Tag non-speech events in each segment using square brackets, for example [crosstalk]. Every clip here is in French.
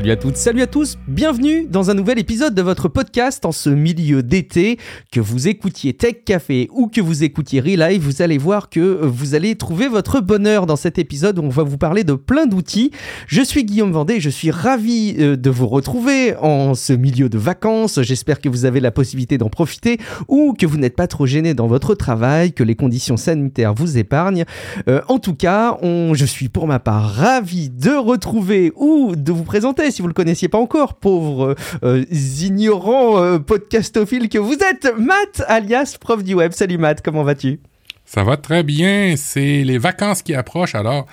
Salut à toutes, salut à tous, bienvenue dans un nouvel épisode de votre podcast en ce milieu d'été. Que vous écoutiez Tech Café ou que vous écoutiez Relive, vous allez voir que vous allez trouver votre bonheur dans cet épisode où on va vous parler de plein d'outils. Je suis Guillaume Vendée, je suis ravi euh, de vous retrouver en ce milieu de vacances. J'espère que vous avez la possibilité d'en profiter ou que vous n'êtes pas trop gêné dans votre travail, que les conditions sanitaires vous épargnent. Euh, en tout cas, je suis pour ma part ravi de retrouver ou de vous présenter si vous le connaissiez pas encore, pauvres euh, ignorants euh, podcastophiles que vous êtes, Matt, alias prof du web. Salut Matt, comment vas-tu? Ça va très bien, c'est les vacances qui approchent, alors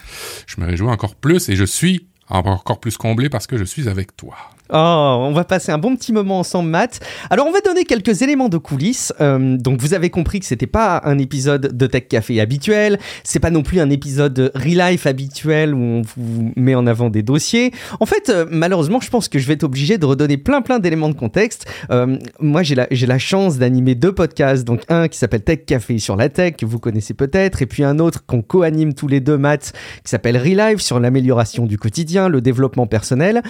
je me réjouis encore plus et je suis encore plus comblé parce que je suis avec toi. Oh, on va passer un bon petit moment ensemble, Matt. Alors, on va donner quelques éléments de coulisses. Euh, donc, vous avez compris que c'était pas un épisode de Tech Café habituel. C'est pas non plus un épisode de Relife habituel où on vous met en avant des dossiers. En fait, euh, malheureusement, je pense que je vais être obligé de redonner plein plein d'éléments de contexte. Euh, moi, j'ai la, la chance d'animer deux podcasts. Donc, un qui s'appelle Tech Café sur la tech, que vous connaissez peut-être, et puis un autre qu'on co-anime tous les deux, Matt, qui s'appelle Relive sur l'amélioration du quotidien, le développement personnel.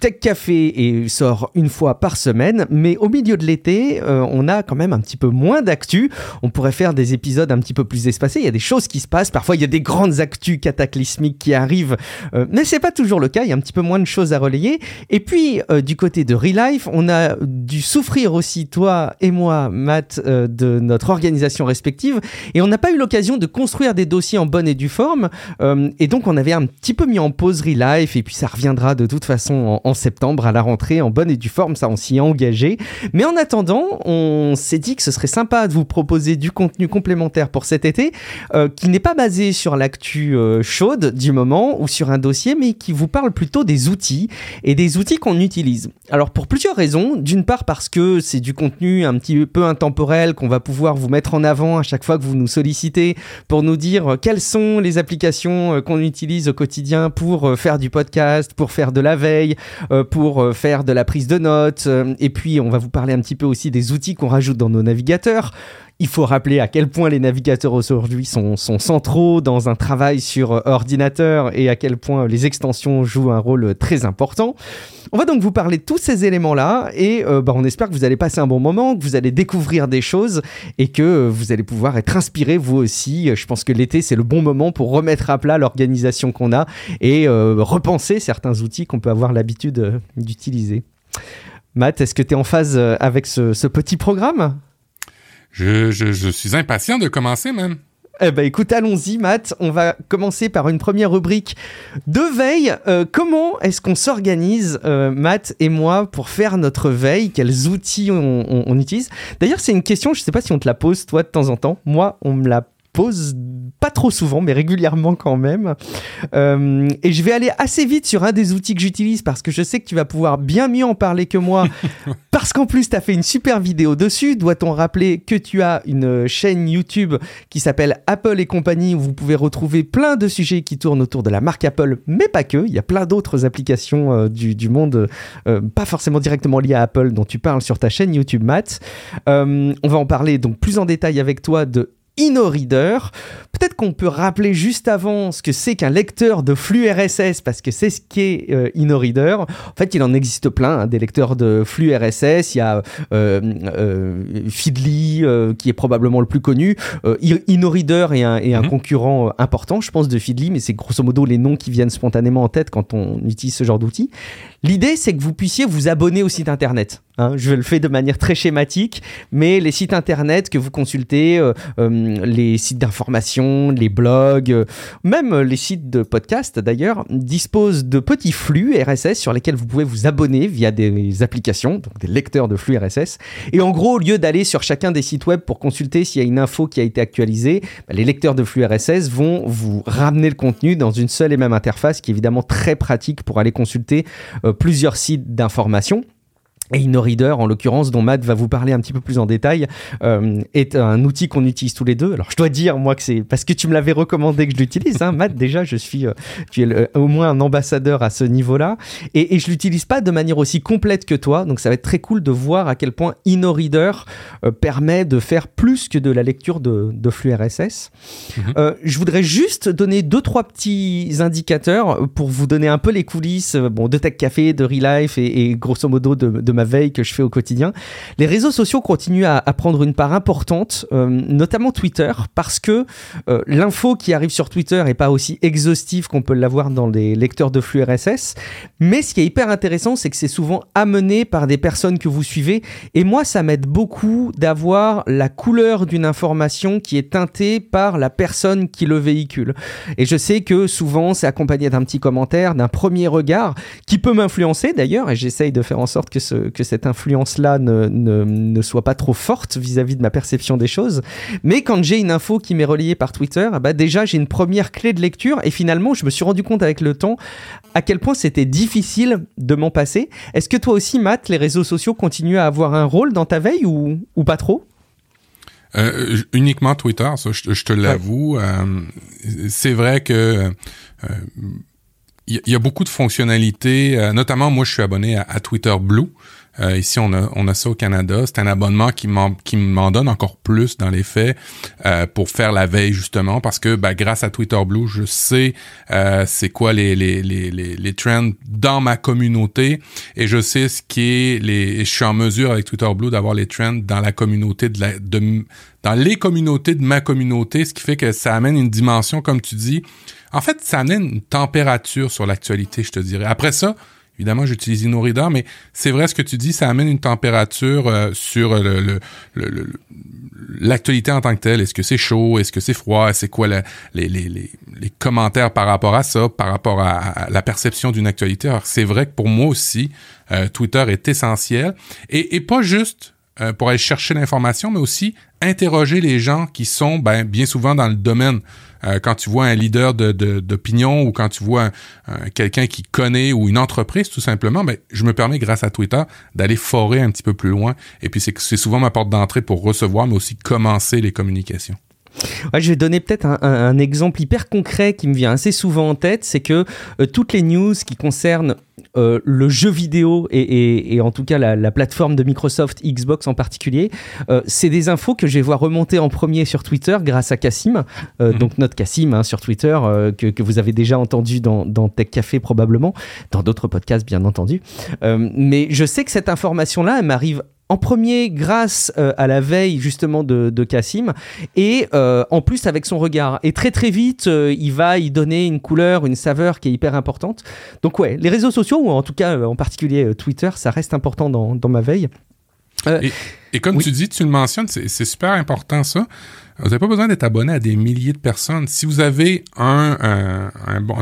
Tech Café et sort une fois par semaine, mais au milieu de l'été, euh, on a quand même un petit peu moins d'actu. On pourrait faire des épisodes un petit peu plus espacés. Il y a des choses qui se passent. Parfois, il y a des grandes actus cataclysmiques qui arrivent, euh, mais c'est pas toujours le cas. Il y a un petit peu moins de choses à relayer. Et puis, euh, du côté de Relife, on a dû souffrir aussi, toi et moi, Matt, de notre organisation respective, et on n'a pas eu l'occasion de construire des dossiers en bonne et due forme. et donc, on avait un petit peu mis en pause Relife, et puis ça reviendra de toute façon en septembre à la rentrée en bonne et due forme, ça on s'y est engagé. Mais en attendant, on s'est dit que ce serait sympa de vous proposer du contenu complémentaire pour cet été, euh, qui n'est pas basé sur l'actu euh, chaude du moment ou sur un dossier, mais qui vous parle plutôt des outils et des outils qu'on utilise. Alors pour plusieurs raisons, d'une part parce que c'est du contenu un petit peu intemporel qu'on va pouvoir vous mettre en avant à chaque fois que vous nous sollicitez pour nous dire quelles sont les applications euh, qu'on utilise au quotidien pour faire du podcast, pour faire de la veille, pour euh, faire de la prise de notes. Euh, et puis, on va vous parler un petit peu aussi des outils qu'on rajoute dans nos navigateurs. Il faut rappeler à quel point les navigateurs aujourd'hui sont, centraux dans un travail sur euh, ordinateur et à quel point les extensions jouent un rôle très important. On va donc vous parler de tous ces éléments-là et bah, on espère que vous allez passer un bon moment, que vous allez découvrir des choses et que vous allez pouvoir être inspiré vous aussi. Je pense que l'été, c'est le bon moment pour remettre à plat l'organisation qu'on a et repenser certains outils qu'on peut avoir l'habitude d'utiliser. Matt, est-ce que tu es en phase euh, avec ce, petit programme? Je, je, suis impatient de commencer même. Eh ben écoute, allons-y Matt, on va commencer par une première rubrique de veille. Euh, comment est-ce qu'on s'organise, euh, Matt et moi, pour faire notre veille? Quels outils on, on utilise? D'ailleurs, c'est une question, je ne sais pas si on te la pose toi de temps en temps. Moi, on me la pose pas trop souvent, mais régulièrement quand même. Euh, et je vais aller assez vite sur un des outils que j'utilise parce que je sais que tu vas pouvoir bien mieux en parler que moi. [laughs] parce qu'en plus, tu as fait une super vidéo dessus. Doit-on rappeler que tu as une chaîne YouTube qui s'appelle Apple et compagnie où vous pouvez retrouver plein de sujets qui tournent autour de la marque Apple, mais pas que. Il y a plein d'autres applications euh, du, monde, euh, pas forcément directement liées à Apple, dont tu parles sur ta chaîne YouTube Matt. on va en parler donc plus en détail avec toi de InnoReader. Peut-être qu'on peut rappeler juste avant ce que c'est qu'un lecteur de flux RSS, parce que c'est ce qu'est euh, InnoReader. En fait, il en existe plein, hein, des lecteurs de flux RSS. Il y a euh, euh, Feedly, qui est probablement le plus connu. InnoReader est un, est un mhm. concurrent important, je pense, de Feedly, mais c'est grosso modo les noms qui viennent spontanément en tête quand on utilise ce genre d'outils. L'idée, c'est que vous puissiez vous abonner au site internet. Hein. je le fais de manière très schématique, mais les sites internet que vous consultez, euh, euh, les sites d'information, les blogs, euh, même les sites de podcast d'ailleurs, disposent de petits flux RSS sur lesquels vous pouvez vous abonner via des applications, donc des lecteurs de flux RSS. Et en gros, au lieu d'aller sur chacun des sites web pour consulter s'il y a une info qui a été actualisée, bah, les lecteurs de flux RSS vont vous ramener le contenu dans une seule et même interface qui est évidemment très pratique pour aller consulter plusieurs sites d'information. Et InnoReader, en l'occurrence, dont Matt va vous parler un petit peu plus en détail, euh, est un outil qu'on utilise tous les deux. Alors, je dois dire, moi, que c'est parce que tu me l'avais recommandé que je l'utilise. Hein. Matt, déjà, je suis, euh, tu es au moins un ambassadeur à ce niveau-là. Et, et je l'utilise pas de manière aussi complète que toi. Donc, ça va être très cool de voir à quel point InnoReader euh, permet de faire plus que de la lecture de, de flux RSS. Mhm. Euh, je voudrais juste donner deux, trois petits indicateurs pour vous donner un peu les coulisses bon, de Tech Café, de Relife et, et grosso modo de, de ma veille que je fais au quotidien. Les réseaux sociaux continuent à, prendre une part importante, euh, notamment Twitter, parce que euh, l'info qui arrive sur Twitter n'est pas aussi exhaustive qu'on peut l'avoir dans les lecteurs de flux RSS. Mais ce qui est hyper intéressant, c'est que c'est souvent amené par des personnes que vous suivez. Et moi, ça m'aide beaucoup d'avoir la couleur d'une information qui est teintée par la personne qui le véhicule. Et je sais que souvent, c'est accompagné d'un petit commentaire, d'un premier regard, qui peut m'influencer d'ailleurs, et j'essaye de faire en sorte que ce, que cette influence-là ne, ne, soit pas trop forte vis-à-vis de ma perception des choses. Mais quand j'ai une info qui m'est relayée par Twitter, bah déjà j'ai une première clé de lecture et finalement je me suis rendu compte avec le temps à quel point c'était difficile de m'en passer. Est-ce que toi aussi, Matt, les réseaux sociaux continuent à avoir un rôle dans ta veille ou, ou pas trop? Euh, uniquement Twitter, ça, je, te l'avoue. Euh, c'est vrai que euh, il y, a beaucoup de fonctionnalités, notamment moi je suis abonné à Twitter Blue. Euh, ici, on a, on a ça au Canada. C'est un abonnement qui m'en, qui donne encore plus dans les faits euh, pour faire la veille justement parce que ben, grâce à Twitter Blue, je sais euh, c'est quoi les, les, les, les, les trends dans ma communauté et je sais ce qui est les. Je suis en mesure avec Twitter Blue d'avoir les trends dans la communauté de la de dans les communautés de ma communauté, ce qui fait que ça amène une dimension, comme tu dis. En fait, ça amène une température sur l'actualité, je te dirais. Après ça, Évidemment, j'utilise InnoReader, mais c'est vrai ce que tu dis, ça amène une température euh, sur l'actualité en tant que telle. Est-ce que c'est chaud? Est-ce que c'est froid? C'est quoi les, les, les, les, commentaires par rapport à ça, par rapport à, la perception d'une actualité? Alors, c'est vrai que pour moi aussi, euh, Twitter est essentiel. Et, et pas juste euh, pour aller chercher l'information, mais aussi interroger les gens qui sont ben, bien souvent dans le domaine. Euh, quand tu vois un leader d'opinion ou quand tu vois quelqu'un qui connaît ou une entreprise tout simplement, ben, je me permets grâce à Twitter d'aller forer un petit peu plus loin. Et puis c'est souvent ma porte d'entrée pour recevoir, mais aussi commencer les communications. Ouais, je vais donner peut-être un, exemple hyper concret qui me vient assez souvent en tête, c'est que euh, toutes les news qui concernent euh, le jeu vidéo et, en tout cas la, plateforme de Microsoft, Xbox en particulier, euh, c'est des infos que je vais voir remonter en premier sur Twitter grâce à Cassim, mhm. donc notre Cassim hein, sur Twitter, que, vous avez déjà entendu dans, dans, Tech Café probablement, dans d'autres podcasts bien entendu. mais je sais que cette information-là, elle m'arrive en premier grâce euh, à la veille justement de, de Cassim et euh, en plus avec son regard. Et très très vite, euh, il va y donner une couleur, une saveur qui est hyper importante. Donc ouais, les réseaux sociaux, ou en tout cas en particulier Twitter, ça reste important dans, dans ma veille. Et, comme tu dis, tu le mentionnes, c'est super important ça. Vous n'avez pas besoin d'être abonné à des milliers de personnes. Si vous avez un, un, un bon,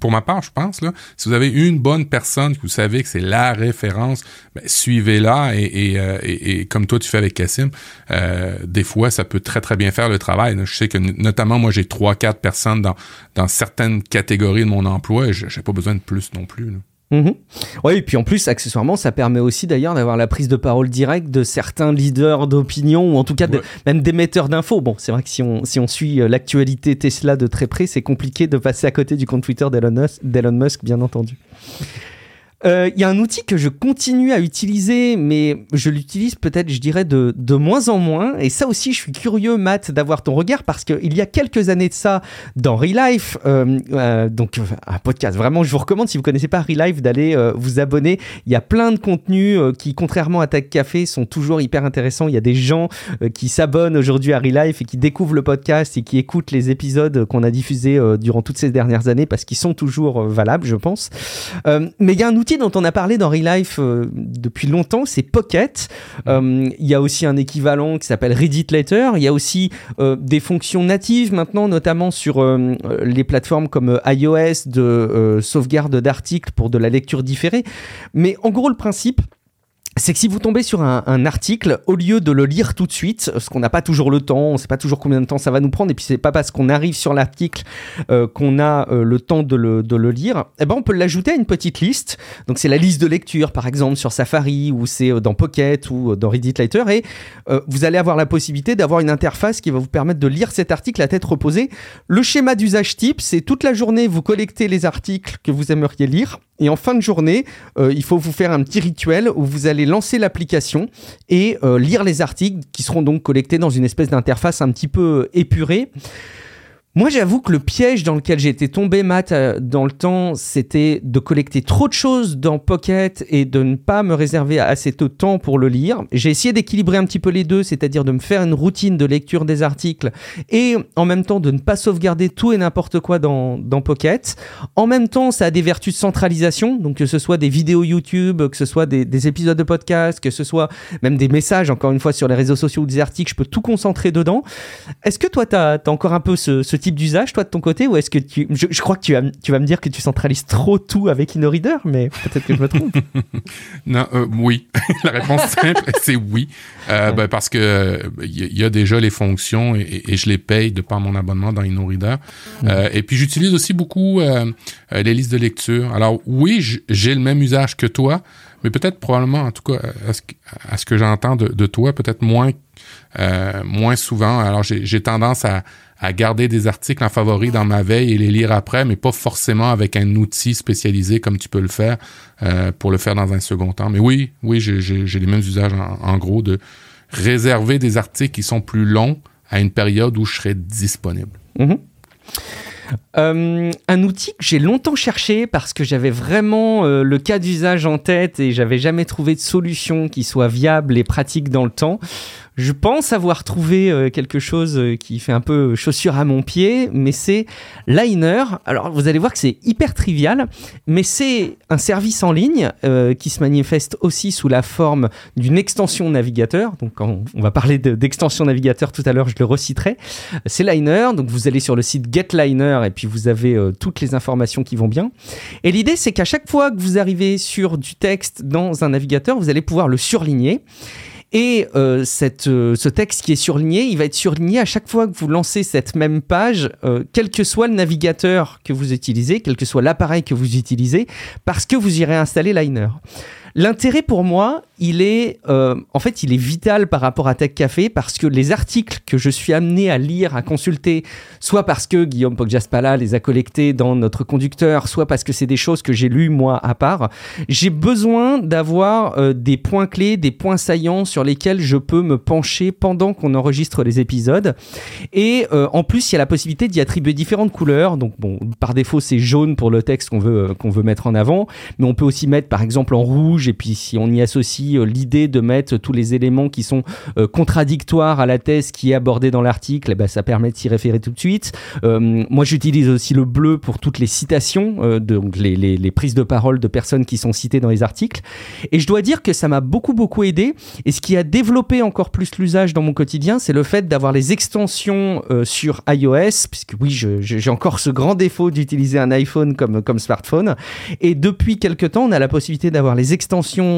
pour ma part, je pense, là, si vous avez une bonne personne que vous savez que c'est la référence, ben, suivez-la et, euh, et, et, comme toi tu fais avec Cassim, euh, des fois ça peut très très bien faire le travail. Je sais que notamment moi j'ai trois quatre personnes dans dans certaines catégories de mon emploi et j'ai pas besoin de plus non plus. Mhm. Oui, et puis en plus, accessoirement, ça permet aussi d'ailleurs d'avoir la prise de parole directe de certains leaders d'opinion ou en tout cas même d'émetteurs d'infos. Bon, c'est vrai que si on, si on suit euh, l'actualité Tesla de très près, c'est compliqué de passer à côté du compte Twitter d'Elon Musk, bien entendu. Euh, il y a un outil que je continue à utiliser, mais je l'utilise peut-être, je dirais, de, de moins en moins. Et ça aussi, je suis curieux, Matt, d'avoir ton regard, parce qu'il y a quelques années de ça, dans Relife, euh, euh, donc un podcast, vraiment, je vous recommande, si vous connaissez pas Relife, d'aller euh, vous abonner. Il y a plein de contenus euh, qui, contrairement à Tech Café, sont toujours hyper intéressants. Il y a des gens qui s'abonnent aujourd'hui à Relife et qui découvrent le podcast et qui écoutent les épisodes qu'on a diffusés durant toutes ces dernières années, parce qu'ils sont toujours valables, je pense. mais il y a un outil dont on a parlé dans Real Life euh, depuis longtemps, c'est Pocket. Euh, il y a aussi un équivalent qui s'appelle Reddit Letter. Il y a aussi euh, des fonctions natives maintenant, notamment sur les plateformes comme iOS de sauvegarde d'articles pour de la lecture différée. Mais en gros, le principe, c'est que si vous tombez sur un, article, au lieu de le lire tout de suite, parce qu'on n'a pas toujours le temps, on ne sait pas toujours combien de temps ça va nous prendre, et puis c'est pas parce qu'on arrive sur l'article euh, qu'on a euh, le temps de le, lire, eh ben on peut l'ajouter à une petite liste. Donc c'est la liste de lecture, par exemple, sur Safari, ou c'est euh, dans Pocket, ou dans Reddit Later, et vous allez avoir la possibilité d'avoir une interface qui va vous permettre de lire cet article à tête reposée. Le schéma d'usage type, c'est toute la journée, vous collectez les articles que vous aimeriez lire, et en fin de journée, il faut vous faire un petit rituel où vous allez lancer l'application et euh, lire les articles qui seront donc collectés dans une espèce d'interface un petit peu épurée. Moi, j'avoue que le piège dans lequel été tombé, Matt, euh, dans le temps, c'était de collecter trop de choses dans Pocket et de ne pas me réserver assez de temps pour le lire. J'ai essayé d'équilibrer un petit peu les deux, c'est-à-dire de me faire une routine de lecture des articles et en même temps de ne pas sauvegarder tout et n'importe quoi dans, dans Pocket. En même temps, ça a des vertus de centralisation, donc que ce soit des vidéos YouTube, que ce soit des, épisodes de podcast, que ce soit même des messages, encore une fois, sur les réseaux sociaux ou des articles, je peux tout concentrer dedans. Est-ce que toi, tu as, encore un peu ce, ce type d'usage, toi, de ton côté, ou est-ce que tu. Je, crois que tu vas, tu vas me dire que tu centralises trop tout avec InnoReader, mais peut-être que je me trompe. [laughs] non, euh, oui. [laughs] La réponse simple, c'est oui. Euh, ben, parce que il y, a déjà les fonctions et, je les paye de par mon abonnement dans InnoReader. Euh, et puis, j'utilise aussi beaucoup les listes de lecture. Alors, oui, j'ai le même usage que toi, mais peut-être probablement, en tout cas, à ce que, j'entends de, de, toi, peut-être moins, moins souvent. Alors, j'ai tendance à à garder des articles en favori dans ma veille et les lire après, mais pas forcément avec un outil spécialisé comme tu peux le faire euh, pour le faire dans un second temps. Mais oui, oui, j'ai les mêmes usages en, gros de réserver des articles qui sont plus longs à une période où je serai disponible. Mm-hmm. Euh, un outil que j'ai longtemps cherché parce que j'avais vraiment euh, le cas d'usage en tête et j'avais jamais trouvé de solution qui soit viable et pratique dans le temps. Je pense avoir trouvé euh, quelque chose euh, qui fait un peu chaussure à mon pied, mais c'est Liner. Alors vous allez voir que c'est hyper trivial, mais c'est un service en ligne euh, qui se manifeste aussi sous la forme d'une extension navigateur. Donc quand on va parler d'extension navigateur tout à l'heure, je le reciterai. C'est Liner, donc vous allez sur le site GetLiner et puis vous avez toutes les informations qui vont bien. Et l'idée c'est qu'à chaque fois que vous arrivez sur du texte dans un navigateur, vous allez pouvoir le surligner. Et euh, euh, ce texte qui est surligné, il va être surligné à chaque fois que vous lancez cette même page, euh, quel que soit le navigateur que vous utilisez, quel que soit l'appareil que vous utilisez, parce que vous irez installer Liner. L'intérêt pour moi, il est, euh, en fait, il est vital par rapport à Tech Café parce que les articles que je suis amené à lire, à consulter, soit parce que Guillaume Poggiaspala les a collectés dans notre conducteur, soit parce que c'est des choses que j'ai lues moi à part, j'ai besoin d'avoir euh, des points clés, des points saillants sur lesquels je peux me pencher pendant qu'on enregistre les épisodes. Et euh, en plus, il y a la possibilité d'y attribuer différentes couleurs. Donc, bon, par défaut, c'est jaune pour le texte qu'on veut, qu'on veut mettre en avant, mais on peut aussi mettre, par exemple, en rouge et puis si on y associe euh, l'idée de mettre tous les éléments qui sont euh, contradictoires à la thèse qui est abordée dans l'article, eh ben, ça permet de s'y référer tout de suite. Euh, moi, j'utilise aussi le bleu pour toutes les citations, donc les, prises de parole de personnes qui sont citées dans les articles. Et je dois dire que ça m'a beaucoup, beaucoup aidé. Et ce qui a développé encore plus l'usage dans mon quotidien, c'est le fait d'avoir les extensions sur iOS, puisque oui, j'ai encore ce grand défaut d'utiliser un iPhone comme, comme smartphone. Et depuis quelques temps, on a la possibilité d'avoir les extensions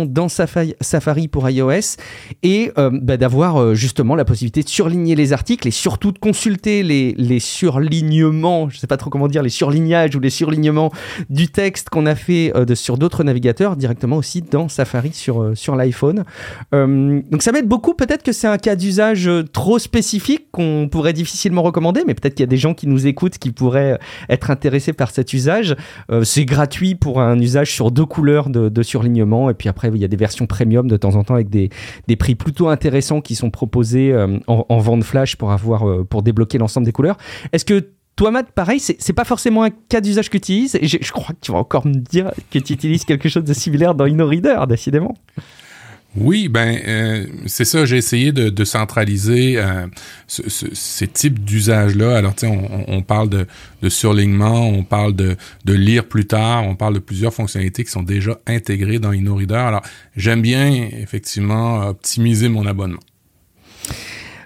dans Safari pour iOS et euh, bah, d'avoir euh, justement la possibilité de surligner les articles et surtout de consulter les, surlignements, je sais pas trop comment dire, les surlignages ou les surlignements du texte qu'on a fait euh, sur d'autres navigateurs directement aussi dans Safari sur, sur l'iPhone. donc ça m'aide beaucoup, peut-être que c'est un cas d'usage trop spécifique qu'on pourrait difficilement recommander, mais peut-être qu'il y a des gens qui nous écoutent qui pourraient être intéressés par cet usage. c'est gratuit pour un usage sur deux couleurs de surlignement et puis après, il y a des versions premium de temps en temps avec des, des prix plutôt intéressants qui sont proposés euh, en, vente flash pour, avoir, euh, pour débloquer l'ensemble des couleurs. Est-ce que toi, Matt, pareil, c'est pas forcément un cas d'usage que tu utilises? Je, je, crois que tu vas encore me dire que tu utilises quelque chose de similaire dans InnoReader, décidément. Oui, ben euh, c'est ça. J'ai essayé de, centraliser euh, ce, ce, ces types d'usages-là. Alors, tu on, parle de, de, surlignement, on parle de, de, lire plus tard, on parle de plusieurs fonctionnalités qui sont déjà intégrées dans InnoReader. Alors, j'aime bien effectivement optimiser mon abonnement.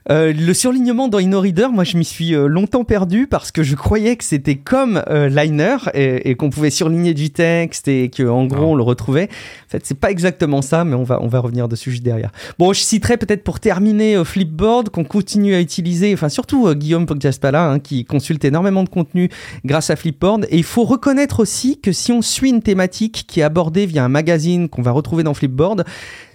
Euh, le surlignement dans InnoReader, moi je m'y suis euh, longtemps perdu parce que je croyais que c'était comme euh, Liner et, qu'on pouvait surligner du texte et que en gros on le retrouvait. En fait, c'est pas exactement ça, mais on va on va revenir dessus juste derrière. Bon, je citerai peut-être pour terminer Flipboard qu'on continue à utiliser, enfin surtout Guillaume Poggiaspala hein, qui consulte énormément de contenu grâce à Flipboard et il faut reconnaître aussi que si on suit une thématique qui est abordée via un magazine qu'on va retrouver dans Flipboard,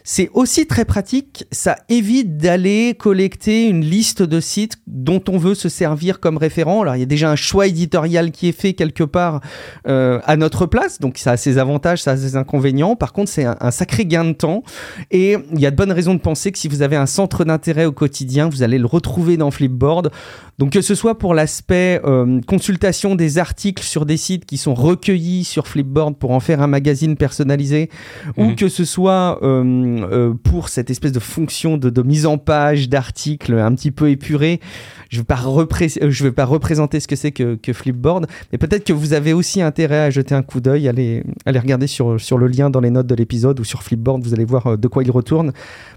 c'est aussi très pratique, ça évite d'aller collecter une liste de sites dont on veut se servir comme référent. Alors il y a déjà un choix éditorial qui est fait quelque part euh, à notre place, donc ça a ses avantages, ça a ses inconvénients. Par contre, c'est un, sacré gain de temps et il y a de bonnes raisons de penser que si vous avez un centre d'intérêt au quotidien, vous allez le retrouver dans Flipboard. Donc que ce soit pour l'aspect euh, consultation des articles sur des sites qui sont recueillis sur Flipboard pour en faire un magazine personnalisé, ou mhm. que ce soit euh, euh, pour cette espèce de fonction de, mise en page d'articles un petit peu épuré. Je ne euh, vais pas représenter ce que c'est que, Flipboard, mais peut-être que vous avez aussi intérêt à jeter un coup d'œil, à aller, regarder sur, sur le lien dans les notes de l'épisode ou sur Flipboard, vous allez voir euh, de quoi il retourne.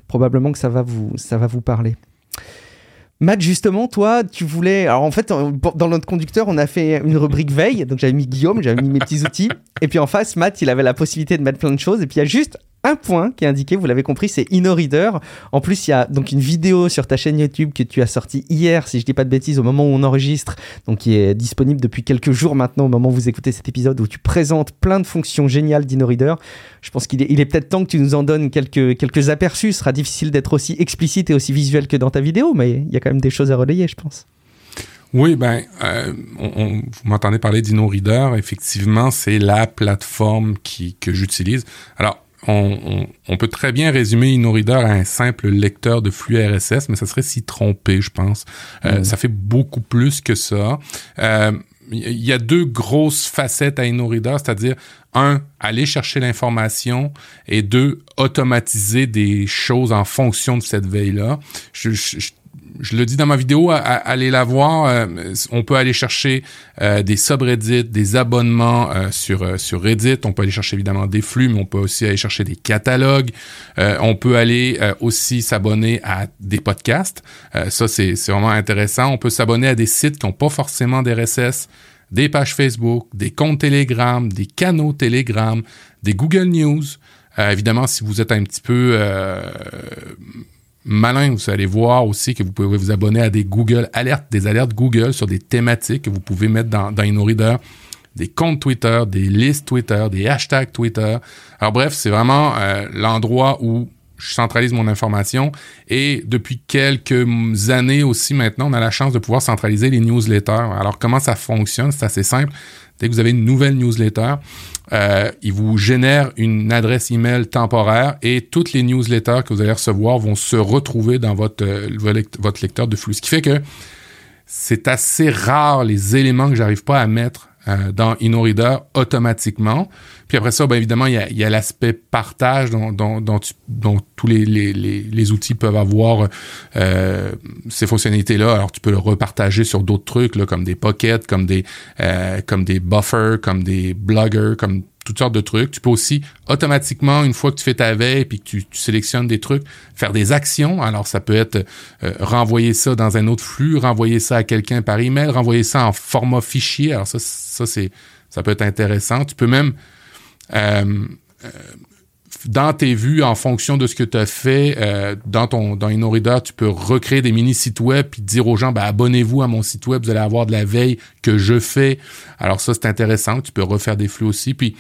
Probablement que ça va vous, ça va vous parler. Matt, justement, toi, tu voulais. Alors, en fait, dans notre conducteur, on a fait une rubrique veille. Donc, j'avais mis Guillaume, j'avais mis mes petits outils. Et puis, en face, Matt, il avait la possibilité de mettre plein de choses. Et puis, il y a juste un point qui est indiqué, vous l'avez compris, c'est InnoReader. En plus, il y a donc une vidéo sur ta chaîne YouTube que tu as sortie hier, si je dis pas de bêtises, au moment où on enregistre, donc qui est disponible depuis quelques jours maintenant, au moment où vous écoutez cet épisode, où tu présentes plein de fonctions géniales d'InnoReader. Je pense qu'il est, peut-être temps que tu nous en donnes quelques, quelques aperçus. Ce sera difficile d'être aussi explicite et aussi visuel que dans ta vidéo, mais il y a quand même des choses à relayer, je pense. Oui, ben, euh, vous m'entendez parler d'InnoReader. Effectivement, c'est la plateforme qui, que j'utilise. Alors, on, peut très bien résumer InnoReader à un simple lecteur de flux RSS, mais ça serait s'y tromper, je pense. Euh, mm. Ça fait beaucoup plus que ça. Il euh, y a deux grosses facettes à InnoReader, c'est-à-dire un, aller chercher l'information et deux, automatiser des choses en fonction de cette veille-là. je, je le dis dans ma vidéo, allez la voir. Euh, on peut aller chercher euh, des subreddits, des abonnements euh, sur sur Reddit. On peut aller chercher évidemment des flux, mais on peut aussi aller chercher des catalogues. on peut aller aussi s'abonner à des podcasts. ça, c'est vraiment intéressant. On peut s'abonner à des sites qui n'ont pas forcément des RSS, des pages Facebook, des comptes Telegram, des canaux Telegram, des Google News. évidemment, si vous êtes un petit peu malin. Vous allez voir aussi que vous pouvez vous abonner à des Google alertes, des alertes Google sur des thématiques que vous pouvez mettre dans, dans InnoReader, des comptes Twitter, des listes Twitter, des hashtags Twitter. Alors bref, c'est vraiment euh, l'endroit où je centralise mon information et depuis quelques années aussi maintenant, on a la chance de pouvoir centraliser les newsletters. Alors comment ça fonctionne? C'est assez simple. Dès que vous avez une nouvelle newsletter, euh, il vous génère une adresse email temporaire et toutes les newsletters que vous allez recevoir vont se retrouver dans votre, euh, votre lecteur de flux. Ce qui fait que c'est assez rare les éléments que j'arrive pas à mettre euh, dans InnoReader automatiquement. Puis après ça, bien évidemment, il y a, l'aspect partage dont, tous les, outils peuvent avoir euh, ces fonctionnalités-là. Alors, tu peux le repartager sur d'autres trucs, comme des pockets, comme des, euh, comme des buffers, comme des bloggers, comme toutes sortes de trucs. Tu peux aussi automatiquement, une fois que tu fais ta veille puis que tu, sélectionnes des trucs, faire des actions. Alors, ça peut être euh, renvoyer ça dans un autre flux, renvoyer ça à quelqu'un par email, renvoyer ça en format fichier. Alors, ça, ça, c'est, ça peut être intéressant. Tu peux même, euh, euh, dans tes vues, en fonction de ce que tu as fait euh, dans ton dans InnoReader, tu peux recréer des mini sites web puis dire aux gens ben, abonnez-vous à mon site web, vous allez avoir de la veille que je fais. Alors ça c'est intéressant, tu peux refaire des flux aussi puis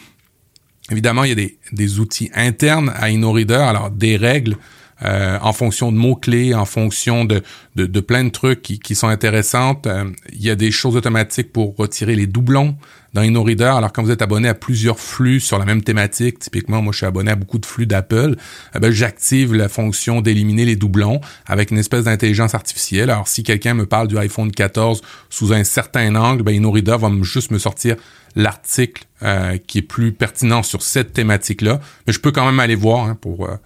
Évidemment, il y a des, outils internes à InnoReader, alors des règles euh, en fonction de mots-clés, en fonction de, de, de, plein de trucs qui, qui sont intéressantes. Euh, il y a des choses automatiques pour retirer les doublons dans InnoReader. Alors, quand vous êtes abonné à plusieurs flux sur la même thématique, typiquement, moi, je suis abonné à beaucoup de flux d'Apple, eh ben, j'active la fonction d'éliminer les doublons avec une espèce d'intelligence artificielle. Alors, si quelqu'un me parle du iPhone 14 sous un certain angle, ben, InnoReader va juste me sortir l'article euh, qui est plus pertinent sur cette thématique-là. Mais je peux quand même aller voir hein, pour, euh,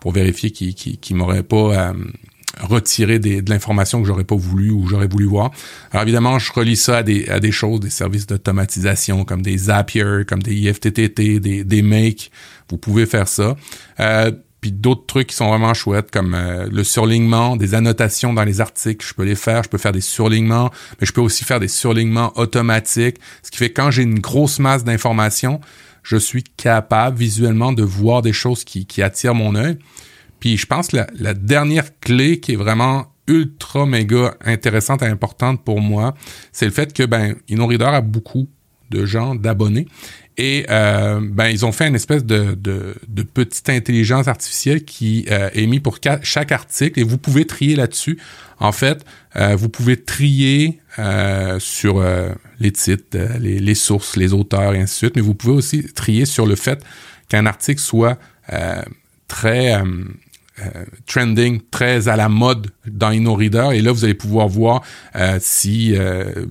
pour vérifier qu'il qui, m'aurait pas euh, retiré des, de l'information que j'aurais pas voulu ou j'aurais voulu voir. Alors évidemment, je relis ça à des, choses, des services d'automatisation comme des Zapier, comme des IFTTT, des, Make. Vous pouvez faire ça. puis d'autres trucs qui sont vraiment chouettes comme euh, le surlignement, des annotations dans les articles, je peux les faire, je peux faire des surlignements, mais je peux aussi faire des surlignements automatiques, ce qui fait que quand j'ai une grosse masse d'informations, je suis capable visuellement de voir des choses qui, qui attirent mon œil. Puis je pense que la, dernière clé qui est vraiment ultra méga intéressante et importante pour moi, c'est le fait que ben InnoReader a beaucoup de gens d'abonnés. Et euh, ben ils ont fait une espèce de, de, petite intelligence artificielle qui euh, est mise pour chaque article. Et vous pouvez trier là-dessus. En fait, euh, vous pouvez trier sur les titres, les, sources, les auteurs et ainsi de suite, mais vous pouvez aussi trier sur le fait qu'un article soit très euh, trending, très à la mode dans InnoReader. Et là, vous allez pouvoir voir euh, si euh,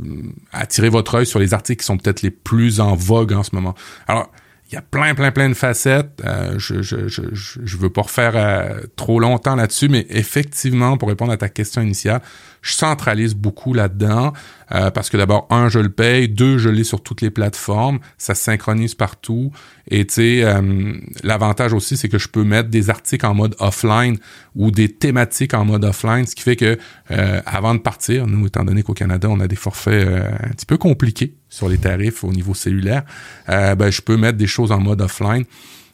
attirer votre œil sur les articles qui sont peut-être les plus en vogue en ce moment. Alors, il y a plein, plein, plein de facettes. je, je, je, je veux pas refaire trop longtemps là-dessus, mais effectivement, pour répondre à ta question initiale, je centralise beaucoup là-dedans euh, parce que d'abord, un, je le paye, deux, je l'ai sur toutes les plateformes, ça se synchronise partout. Et tu sais, euh, l'avantage aussi, c'est que je peux mettre des articles en mode offline ou des thématiques en mode offline, ce qui fait que euh, avant de partir, nous, étant donné qu'au Canada, on a des forfaits un petit peu compliqués sur les tarifs au niveau cellulaire, ben, je peux mettre des choses en mode offline.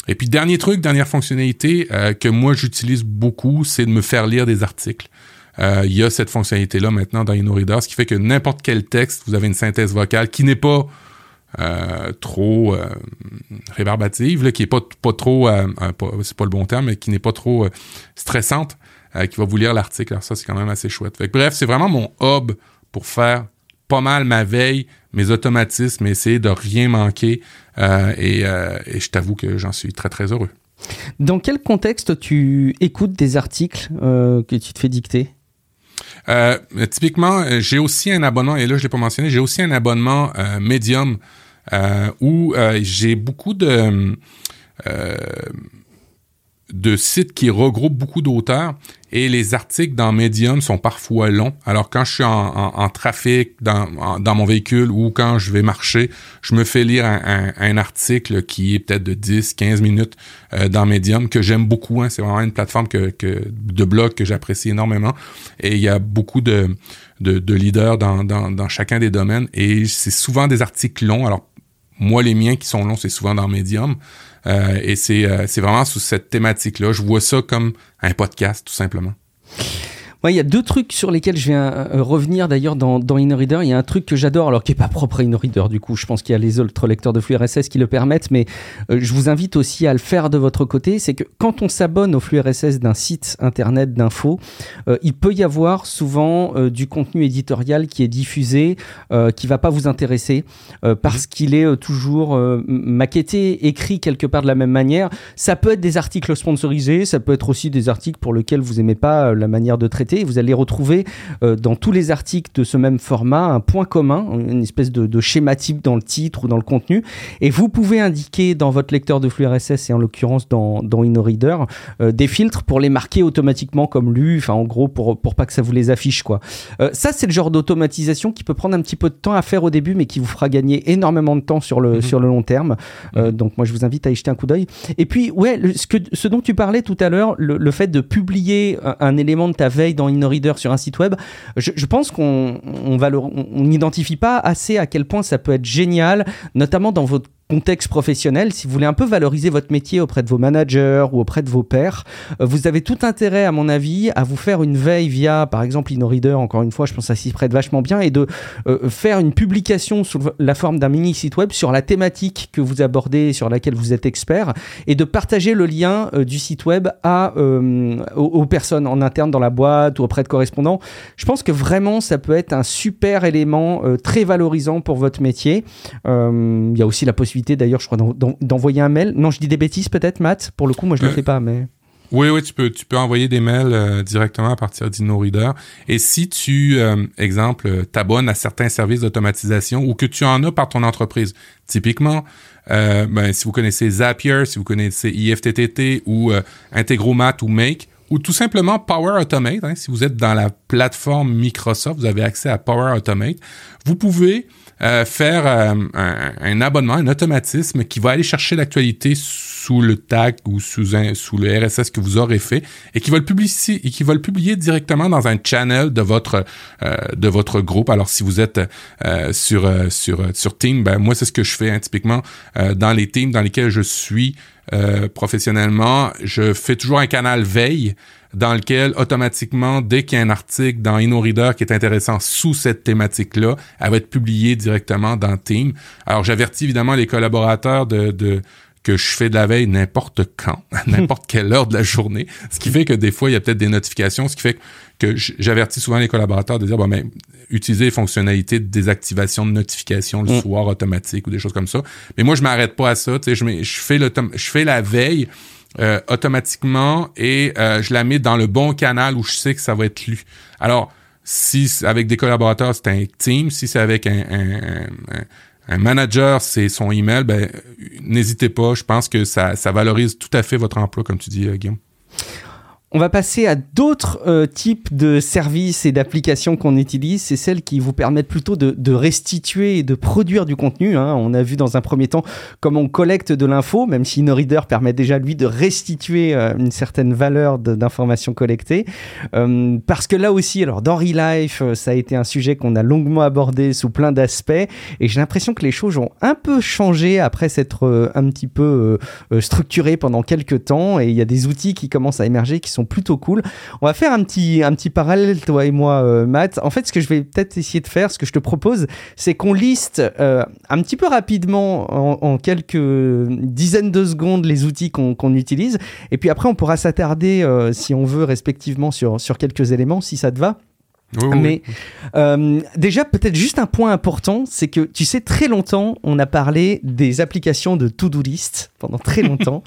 Et puis dernier truc, dernière fonctionnalité que moi j'utilise beaucoup, c'est de me faire lire des articles. Euh, il y a cette fonctionnalité-là maintenant dans InnoReader, ce qui fait que n'importe quel texte, vous avez une synthèse vocale qui n'est pas euh, trop euh, rébarbative, là, qui est pas, pas trop, euh, c'est pas le bon terme, mais qui n'est pas trop stressante, qui va vous lire l'article. Alors ça, c'est quand même assez chouette. Fait bref, c'est vraiment mon hub pour faire pas mal ma veille, mes automatismes, essayer de rien manquer. et, et je t'avoue que j'en suis très, très heureux. Dans quel contexte tu écoutes des articles que tu te fais dicter? Euh, typiquement, euh, j'ai aussi un abonnement, et là je l'ai pas mentionné, j'ai aussi un abonnement euh, Medium euh, où j'ai beaucoup de de sites qui regroupent beaucoup d'auteurs et les articles dans Medium sont parfois longs. Alors quand je suis en, trafic dans, mon véhicule ou quand je vais marcher, je me fais lire un, article qui est peut-être de 10, 15 minutes euh, dans Medium que j'aime beaucoup. Hein. C'est vraiment une plateforme de blog que j'apprécie énormément. Et il y a beaucoup de, de, leaders dans, dans, dans chacun des domaines et c'est souvent des articles longs. Alors moi, les miens qui sont longs, c'est souvent dans Medium. Euh, et c'est, euh, c'est vraiment sous cette thématique-là. Je vois ça comme un podcast, tout simplement il y a deux trucs sur lesquels je viens euh, revenir d'ailleurs dans, dans InnoReader. Il y a un truc que j'adore, alors qui n'est pas propre à InnoReader du coup. Je pense qu'il y a les autres lecteurs de flux RSS qui le permettent, mais euh, je vous invite aussi à le faire de votre côté. C'est que quand on s'abonne au flux RSS d'un site internet d'infos, euh, il peut y avoir souvent du contenu éditorial qui est diffusé, qui va pas vous intéresser parce mhm. qu'il est toujours maquetté, écrit quelque part de la même manière. Ça peut être des articles sponsorisés, ça peut être aussi des articles pour lesquels vous aimez pas la manière de traiter vous allez retrouver euh, dans tous les articles de ce même format un point commun, une espèce de, schéma type dans le titre ou dans le contenu. Et vous pouvez indiquer dans votre lecteur de flux RSS et en l'occurrence dans, dans InnoReader euh, des filtres pour les marquer automatiquement comme lu, enfin en gros pour, pour pas que ça vous les affiche quoi. Euh, ça c'est le genre d'automatisation qui peut prendre un petit peu de temps à faire au début mais qui vous fera gagner énormément de temps sur le, mhm. sur le long terme. Mhm. donc moi je vous invite à y jeter un coup d'œil. Et puis ouais, ce, que, ce dont tu parlais tout à l'heure, le, le, fait de publier un, un élément de ta veille dans InnoReader sur un site web, je, pense qu'on on n'identifie pas assez à quel point ça peut être génial, notamment dans votre contexte professionnel, si vous voulez un peu valoriser votre métier auprès de vos managers ou auprès de vos pairs, euh, vous avez tout intérêt, à mon avis, à vous faire une veille via, par exemple, InnoReader, encore une fois, je pense que ça s'y prête vachement bien, et de euh, faire une publication sous la forme d'un mini site web sur la thématique que vous abordez, sur laquelle vous êtes expert, et de partager le lien euh, du site web à, aux, personnes en interne dans la boîte ou auprès de correspondants. Je pense que vraiment, ça peut être un super élément très valorisant pour votre métier. Il y a aussi la possibilité d'ailleurs, je crois, d'envoyer un mail. Non, je dis des bêtises peut-être, Matt. Pour le coup, moi, je ne le euh, fais pas, mais. Oui, oui, tu peux, tu peux envoyer des mails euh, directement à partir d'InnoReader. Et si tu, euh, exemple, t'abonnes à certains services d'automatisation ou que tu en as par ton entreprise, typiquement, ben, si vous connaissez Zapier, si vous connaissez IFTTT ou Integromat ou Make, ou tout simplement Power Automate, hein, si vous êtes dans la plateforme Microsoft, vous avez accès à Power Automate, vous pouvez euh, faire euh, un, abonnement, un automatisme qui va aller chercher l'actualité sous le tag ou sous, un, sous le RSS que vous aurez fait et qui va le publier, et qui va le publier directement dans un channel de votre, euh, de votre groupe. Alors, si vous êtes euh, sur, euh, sur, sur Team, ben, moi, c'est ce que je fais hein, typiquement dans les teams dans lesquels je suis professionnellement. Je fais toujours un canal veille dans lequel automatiquement, dès qu'il y a un article dans InnoReader qui est intéressant sous cette thématique-là, elle va être publiée directement dans Team. Alors j'avertis évidemment les collaborateurs de, de que je fais de la veille n'importe quand, [laughs] [laughs] n'importe quelle heure de la journée, ce qui fait que des fois il y a peut-être des notifications, ce qui fait que j'avertis souvent les collaborateurs de dire bon ben utiliser les fonctionnalités de désactivation de notification le mm. soir automatique ou des choses comme ça. Mais moi je m'arrête pas à ça, tu sais je, je fais le je fais la veille euh, automatiquement et euh, je la mets dans le bon canal où je sais que ça va être lu. Alors, si avec des collaborateurs, c'est un team, si c'est avec un, un, manager, c'est son email, ben n'hésitez pas. Je pense que ça, ça valorise tout à fait votre emploi, comme tu dis, euh, Guillaume. On va passer à d'autres euh, types de services et d'applications qu'on utilise. C'est celles qui vous permettent plutôt de, restituer et de produire du contenu. Hein. On a vu dans un premier temps comment on collecte de l'info, même si InnoReader permet déjà lui de restituer euh, une certaine valeur d'informations collectées. Euh, parce que là aussi, alors dans Relife, ça a été un sujet qu'on a longuement abordé sous plein d'aspects. Et j'ai l'impression que les choses ont un peu changé après s'être un petit peu structurées pendant quelques temps. Et il y a des outils qui commencent à émerger qui sont plutôt cool. On va faire un petit, un petit parallèle, toi et moi, euh, Matt. En fait, ce que je vais peut-être essayer de faire, ce que je te propose, c'est qu'on liste euh, un petit peu rapidement, en, quelques dizaines de secondes, les outils qu'on utilise. Et puis après, on pourra s'attarder, euh, si on veut, respectivement, sur, sur quelques éléments, si ça te va. Mais euh, déjà, peut-être juste un point important, c'est que tu sais, très longtemps, on a parlé des applications de To-Do List pendant très [laughs] longtemps.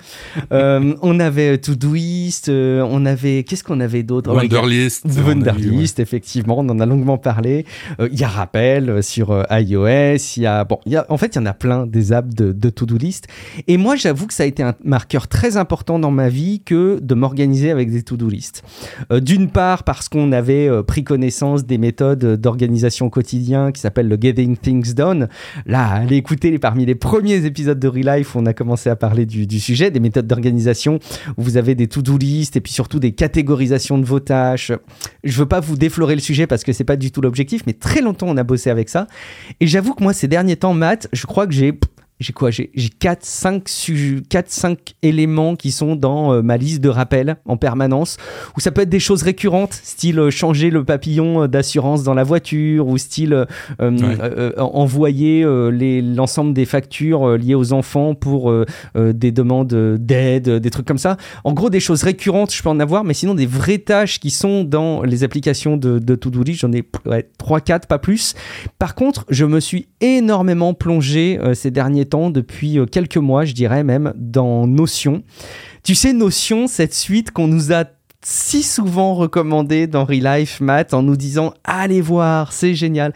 euh, on avait Todoist, euh, on avait. Qu'est-ce qu'on avait d'autre? Wunderlist. Wunderlist, effectivement, on en a longuement parlé. Euh, il y a Rappel sur iOS, il y a. Bon, y a, en fait, il y en a plein des apps de, de To-Do List. Et moi, j'avoue que ça a été un marqueur très important dans ma vie que de m'organiser avec des To-Do List. D'une part, parce qu'on avait pris connaissance des méthodes d'organisation quotidien qui s'appelle le Getting Things Done. Là, allez écouter parmi les premiers épisodes de Relife, on a commencé à parler du, sujet, des méthodes d'organisation où vous avez des to-do list et puis surtout des catégorisations de vos tâches. Je veux pas vous déflorer le sujet parce que c'est pas du tout l'objectif, mais très longtemps on a bossé avec ça. Et j'avoue que moi, ces derniers temps, Matt, je crois que j'ai j'ai quoi? J'ai 4 5 4 5 éléments qui sont dans euh, ma liste de rappels en permanence ou ça peut être des choses récurrentes style euh, changer le papillon euh, d'assurance dans la voiture ou style envoyer l'ensemble des factures liées aux enfants pour des demandes d'aide, des trucs comme ça. En gros des choses récurrentes, je peux en avoir mais sinon des vraies tâches qui sont dans les applications de, de To-Do List, j'en ai 3 4 pas plus. Par contre, je me suis énormément plongé ces derniers depuis euh, quelques mois, je dirais même, dans Notion. Tu sais, Notion, cette suite qu'on nous a si souvent recommandé dans Relife Matt en nous disant allez voir, c'est génial.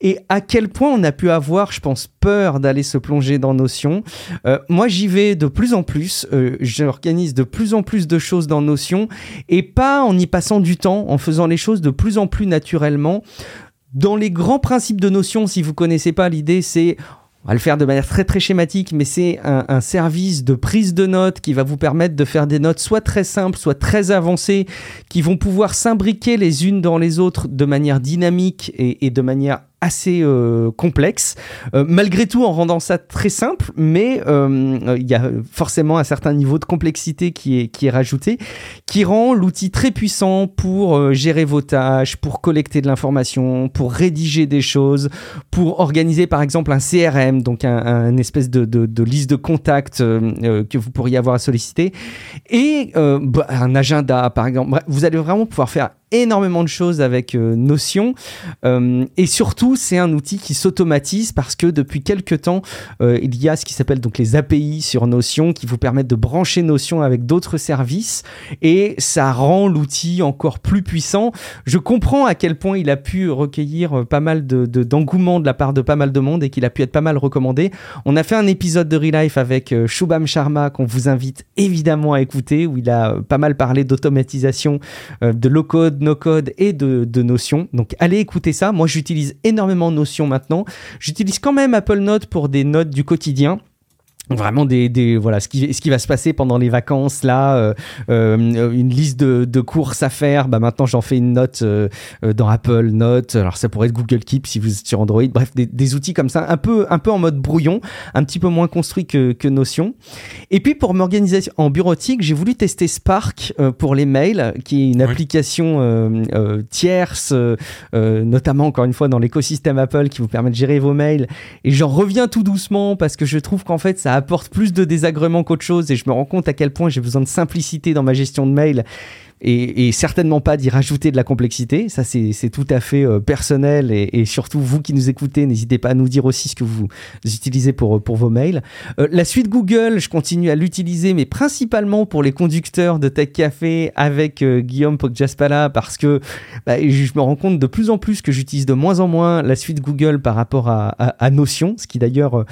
Et à quel point on a pu avoir, je pense, peur d'aller se plonger dans Notion. Euh, moi, j'y vais de plus en plus. Euh, j'organise de plus en plus de choses dans Notion et pas en y passant du temps, en faisant les choses de plus en plus naturellement. Dans les grands principes de Notion, si vous connaissez pas l'idée, c'est on va le faire de manière très très schématique, mais c'est un, service de prise de notes qui va vous permettre de faire des notes soit très simples, soit très avancées, qui vont pouvoir s'imbriquer les unes dans les autres de manière dynamique et, et de manière assez euh, complexe, euh, malgré tout en rendant ça très simple, mais euh, il y a forcément un certain niveau de complexité qui est, qui est rajouté, qui rend l'outil très puissant pour gérer vos tâches, pour collecter de l'information, pour rédiger des choses, pour organiser par exemple un CRM, donc un, espèce de, liste de contacts que vous pourriez avoir à solliciter, et bah, un agenda par exemple. vous allez vraiment pouvoir faire énormément de choses avec euh, Notion euh, et surtout c'est un outil qui s'automatise parce que depuis quelques temps euh, il y a ce qui s'appelle donc les API sur Notion qui vous permettent de brancher Notion avec d'autres services et ça rend l'outil encore plus puissant. Je comprends à quel point il a pu recueillir pas mal de, d'engouement de, la part de pas mal de monde et qu'il a pu être pas mal recommandé. On a fait un épisode de Relife avec Shubham Sharma qu'on vous invite évidemment à écouter où il a pas mal parlé d'automatisation de low code no code et de, de Notion. Donc allez écouter ça. Moi j'utilise énormément Notion maintenant. J'utilise quand même Apple Notes pour des notes du quotidien. Vraiment des, des, voilà ce qui ce qui va se passer pendant les vacances là euh, euh, une liste de, de, courses à faire. Bah maintenant j'en fais une note euh, dans Apple Notes. Alors ça pourrait être Google Keep si vous êtes sur Android. Bref des, des, outils comme ça un peu un peu en mode brouillon un petit peu moins construit que, que Notion. Et puis pour m'organiser en bureautique j'ai voulu tester Spark pour les mails qui est une application tierce notamment encore une fois dans l'écosystème Apple qui vous permet de gérer vos mails. Et j'en reviens tout doucement parce que je trouve qu'en fait ça apporte plus de désagréments qu'autre chose et je me rends compte à quel point j'ai besoin de simplicité dans ma gestion de mail et, certainement pas d'y rajouter de la complexité. Ça, c'est tout à fait euh, personnel et, surtout vous qui nous écoutez, n'hésitez pas à nous dire aussi ce que vous utilisez pour, pour vos mails. Euh, la suite Google, je continue à l'utiliser, mais principalement pour les conducteurs de Tech Café avec euh, Guillaume Poggiaspala parce que bah, je me rends compte de plus en plus que j'utilise de moins en moins la suite Google par rapport à, Notion, ce qui d'ailleurs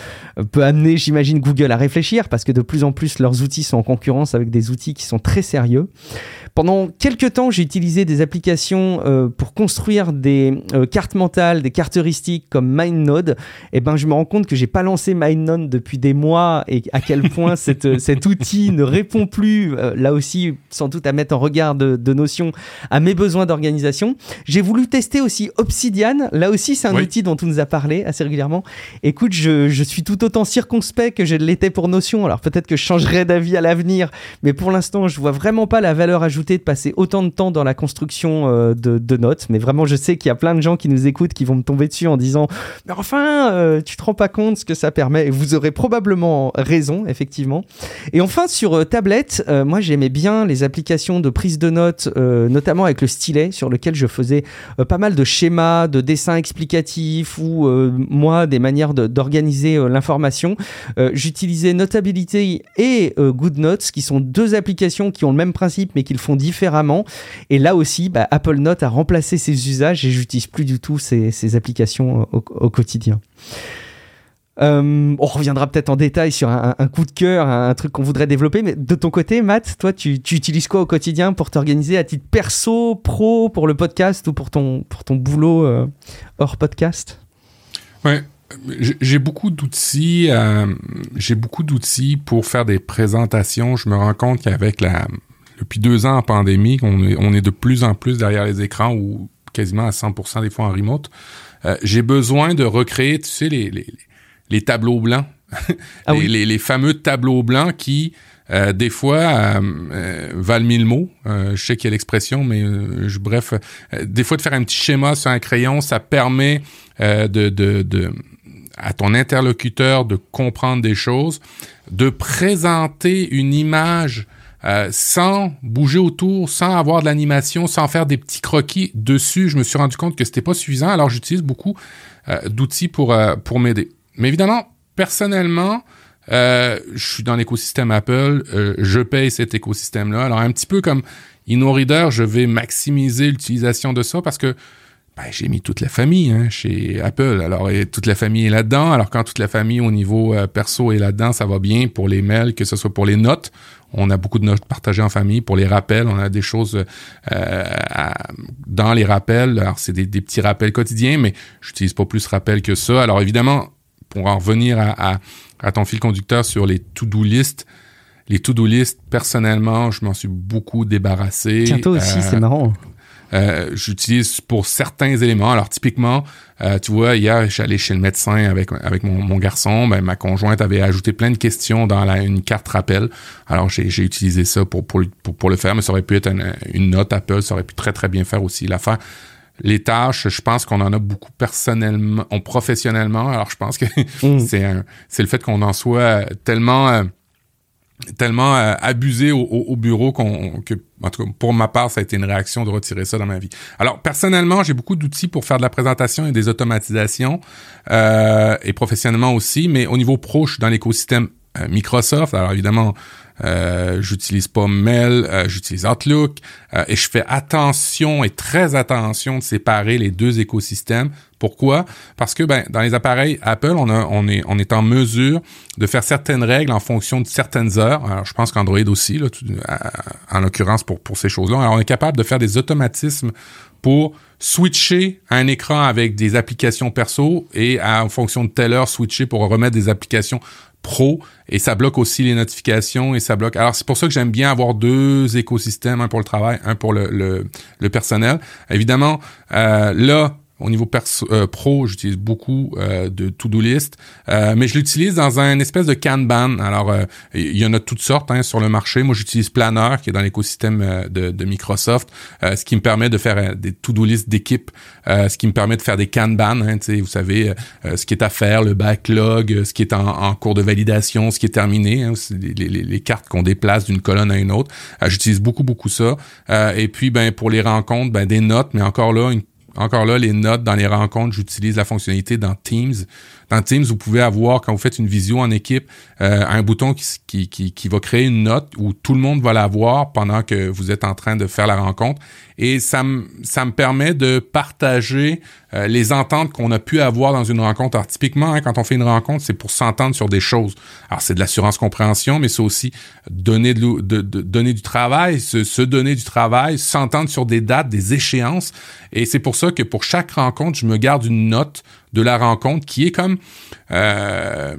peut amener, j'imagine, Google à réfléchir parce que de plus en plus leurs outils sont en concurrence avec des outils qui sont très sérieux. Pendant quelques temps, j'ai utilisé des applications euh, pour construire des euh, cartes mentales, des cartes heuristiques comme MindNode. Et eh ben, je me rends compte que j'ai pas lancé MindNode depuis des mois et à quel point [laughs] euh, cet outil ne répond plus, là aussi, sans doute à mettre en regard de, de notions, à mes besoins d'organisation. J'ai voulu tester aussi Obsidian. Là aussi, c'est un outil dont on nous a parlé assez régulièrement. Écoute, je, je suis tout autant circonspect que je l'étais pour Notion. Alors peut-être que je changerai d'avis à l'avenir, mais pour l'instant, je vois vraiment pas la valeur ajoutée de passer autant de temps dans la construction euh, de, notes, mais vraiment je sais qu'il y a plein de gens qui nous écoutent qui vont me tomber dessus en disant mais enfin euh, tu te rends pas compte ce que ça permet et vous aurez probablement raison effectivement. Et enfin sur euh, tablette, moi j'aimais bien les applications de prise de notes, notamment avec le stylet sur lequel je faisais pas mal de schémas, de dessins explicatifs ou moi des manières d'organiser l'information. J'utilisais Notability et GoodNotes qui sont deux applications qui ont le même principe mais qui le font différemment. Et là aussi, bah, Apple Note a remplacé ses usages et j'utilise plus du tout ces, applications au, quotidien. Euh, on reviendra peut-être en détail sur un, coup de cœur, un, truc qu'on voudrait développer. Mais de ton côté, Matt, toi, tu, utilises quoi au quotidien pour t'organiser à titre perso, pro, pour le podcast ou pour ton, pour ton boulot euh, hors podcast? Ouais, j'ai beaucoup d'outils. Euh, j'ai beaucoup d'outils pour faire des présentations. Je me rends compte qu'avec la, depuis deux ans en pandémie, on est, on est de plus en plus derrière les écrans ou quasiment à 100% des fois en remote. Euh, j'ai besoin de recréer, tu sais, les, les, les tableaux blancs. ah les, les, les, fameux tableaux blancs qui, euh, des fois, euh, euh valent mille mots. je sais qu'il y a l'expression, mais je, bref, des fois de faire un petit schéma sur un crayon, ça permet de, de, de, à ton interlocuteur de comprendre des choses, de présenter une image euh, sans bouger autour, sans avoir de l'animation, sans faire des petits croquis dessus, je me suis rendu compte que c'était pas suffisant. Alors j'utilise beaucoup euh, d'outils pour euh, pour m'aider. Mais évidemment, personnellement, je suis dans l'écosystème Apple, je paye cet écosystème-là. Alors un petit peu comme InnoReader, je vais maximiser l'utilisation de ça parce que ben, j'ai mis toute la famille hein, chez Apple. Alors, toute la famille est là-dedans. Alors, quand toute la famille au niveau perso est là-dedans, ça va bien pour les mails, que ce soit pour les notes. On a beaucoup de notes partagées en famille. Pour les rappels, on a des choses euh, dans les rappels. Alors, c'est des, petits rappels quotidiens, mais j'utilise pas plus rappels que ça. Alors, évidemment, pour en revenir à, ton fil conducteur sur les to-do list, les to-do list, personnellement, je m'en suis beaucoup débarrassé. Tiens, toi aussi, c'est marrant. Euh, j'utilise pour certains éléments. Alors typiquement, euh, tu vois, hier, je suis allé chez le médecin avec avec mon, mon garçon. Ben, ma conjointe avait ajouté plein de questions dans la, une carte rappel. Alors j'ai utilisé ça pour, pour, pour, le faire, mais ça aurait pu être une, note Apple, ça aurait pu très très bien faire aussi l'affaire les tâches, je pense qu'on en a beaucoup personnellement, on professionnellement. Alors, je pense que [laughs] mm. c'est c'est le fait qu'on en soit tellement euh, tellement euh, abusé au, bureau qu'on que en tout cas pour ma part ça a été une réaction de retirer ça dans ma vie. Alors personnellement j'ai beaucoup d'outils pour faire de la présentation et des automatisations euh, et professionnellement aussi, mais au niveau proche dans l'écosystème euh, Microsoft. Alors évidemment euh, j'utilise pas Mail, j'utilise Outlook et je fais attention et très attention de séparer les deux écosystèmes Pourquoi? Parce que ben, dans les appareils Apple, on, a, on, est, on est en mesure de faire certaines règles en fonction de certaines heures. Alors, je pense qu'Android aussi, là, en l'occurrence pour, pour ces choses-là. Alors, on est capable de faire des automatismes pour switcher un écran avec des applications perso et en fonction de telle heure switcher pour remettre des applications pro et ça bloque aussi les notifications et ça bloque. Alors c'est pour ça que j'aime bien avoir deux écosystèmes, un pour le travail, un pour le, le, le personnel. Évidemment, euh, là, au niveau euh, pro, j'utilise beaucoup euh, de to-do list, euh, mais je l'utilise dans un espèce de Kanban. Alors, il y en a toutes sortes hein, sur le marché. Moi, j'utilise Planner, qui est dans l'écosystème de, Microsoft, ce qui me permet de faire des to-do list d'équipe, ce qui me permet de faire des Kanban. Hein, vous savez, ce qui est à faire, le backlog, ce qui est en, cours de validation, ce qui est terminé, hein, les, cartes qu'on déplace d'une colonne à une autre. j'utilise beaucoup, beaucoup ça. et puis, ben pour les rencontres, ben des notes, mais encore là, une encore là, les notes dans les rencontres, j'utilise la fonctionnalité dans Teams. Dans Teams, vous pouvez avoir, quand vous faites une visio en équipe, euh, un bouton qui, qui, qui, va créer une note où tout le monde va la voir pendant que vous êtes en train de faire la rencontre. Et ça me, ça me permet de partager euh, les ententes qu'on a pu avoir dans une rencontre. Alors, typiquement, hein, quand on fait une rencontre, c'est pour s'entendre sur des choses. Alors, c'est de l'assurance compréhension, mais c'est aussi donner, de, donner du travail, se, se donner du travail, s'entendre sur des dates, des échéances. Et c'est pour ça que pour chaque rencontre, je me garde une note de la rencontre qui est comme euh,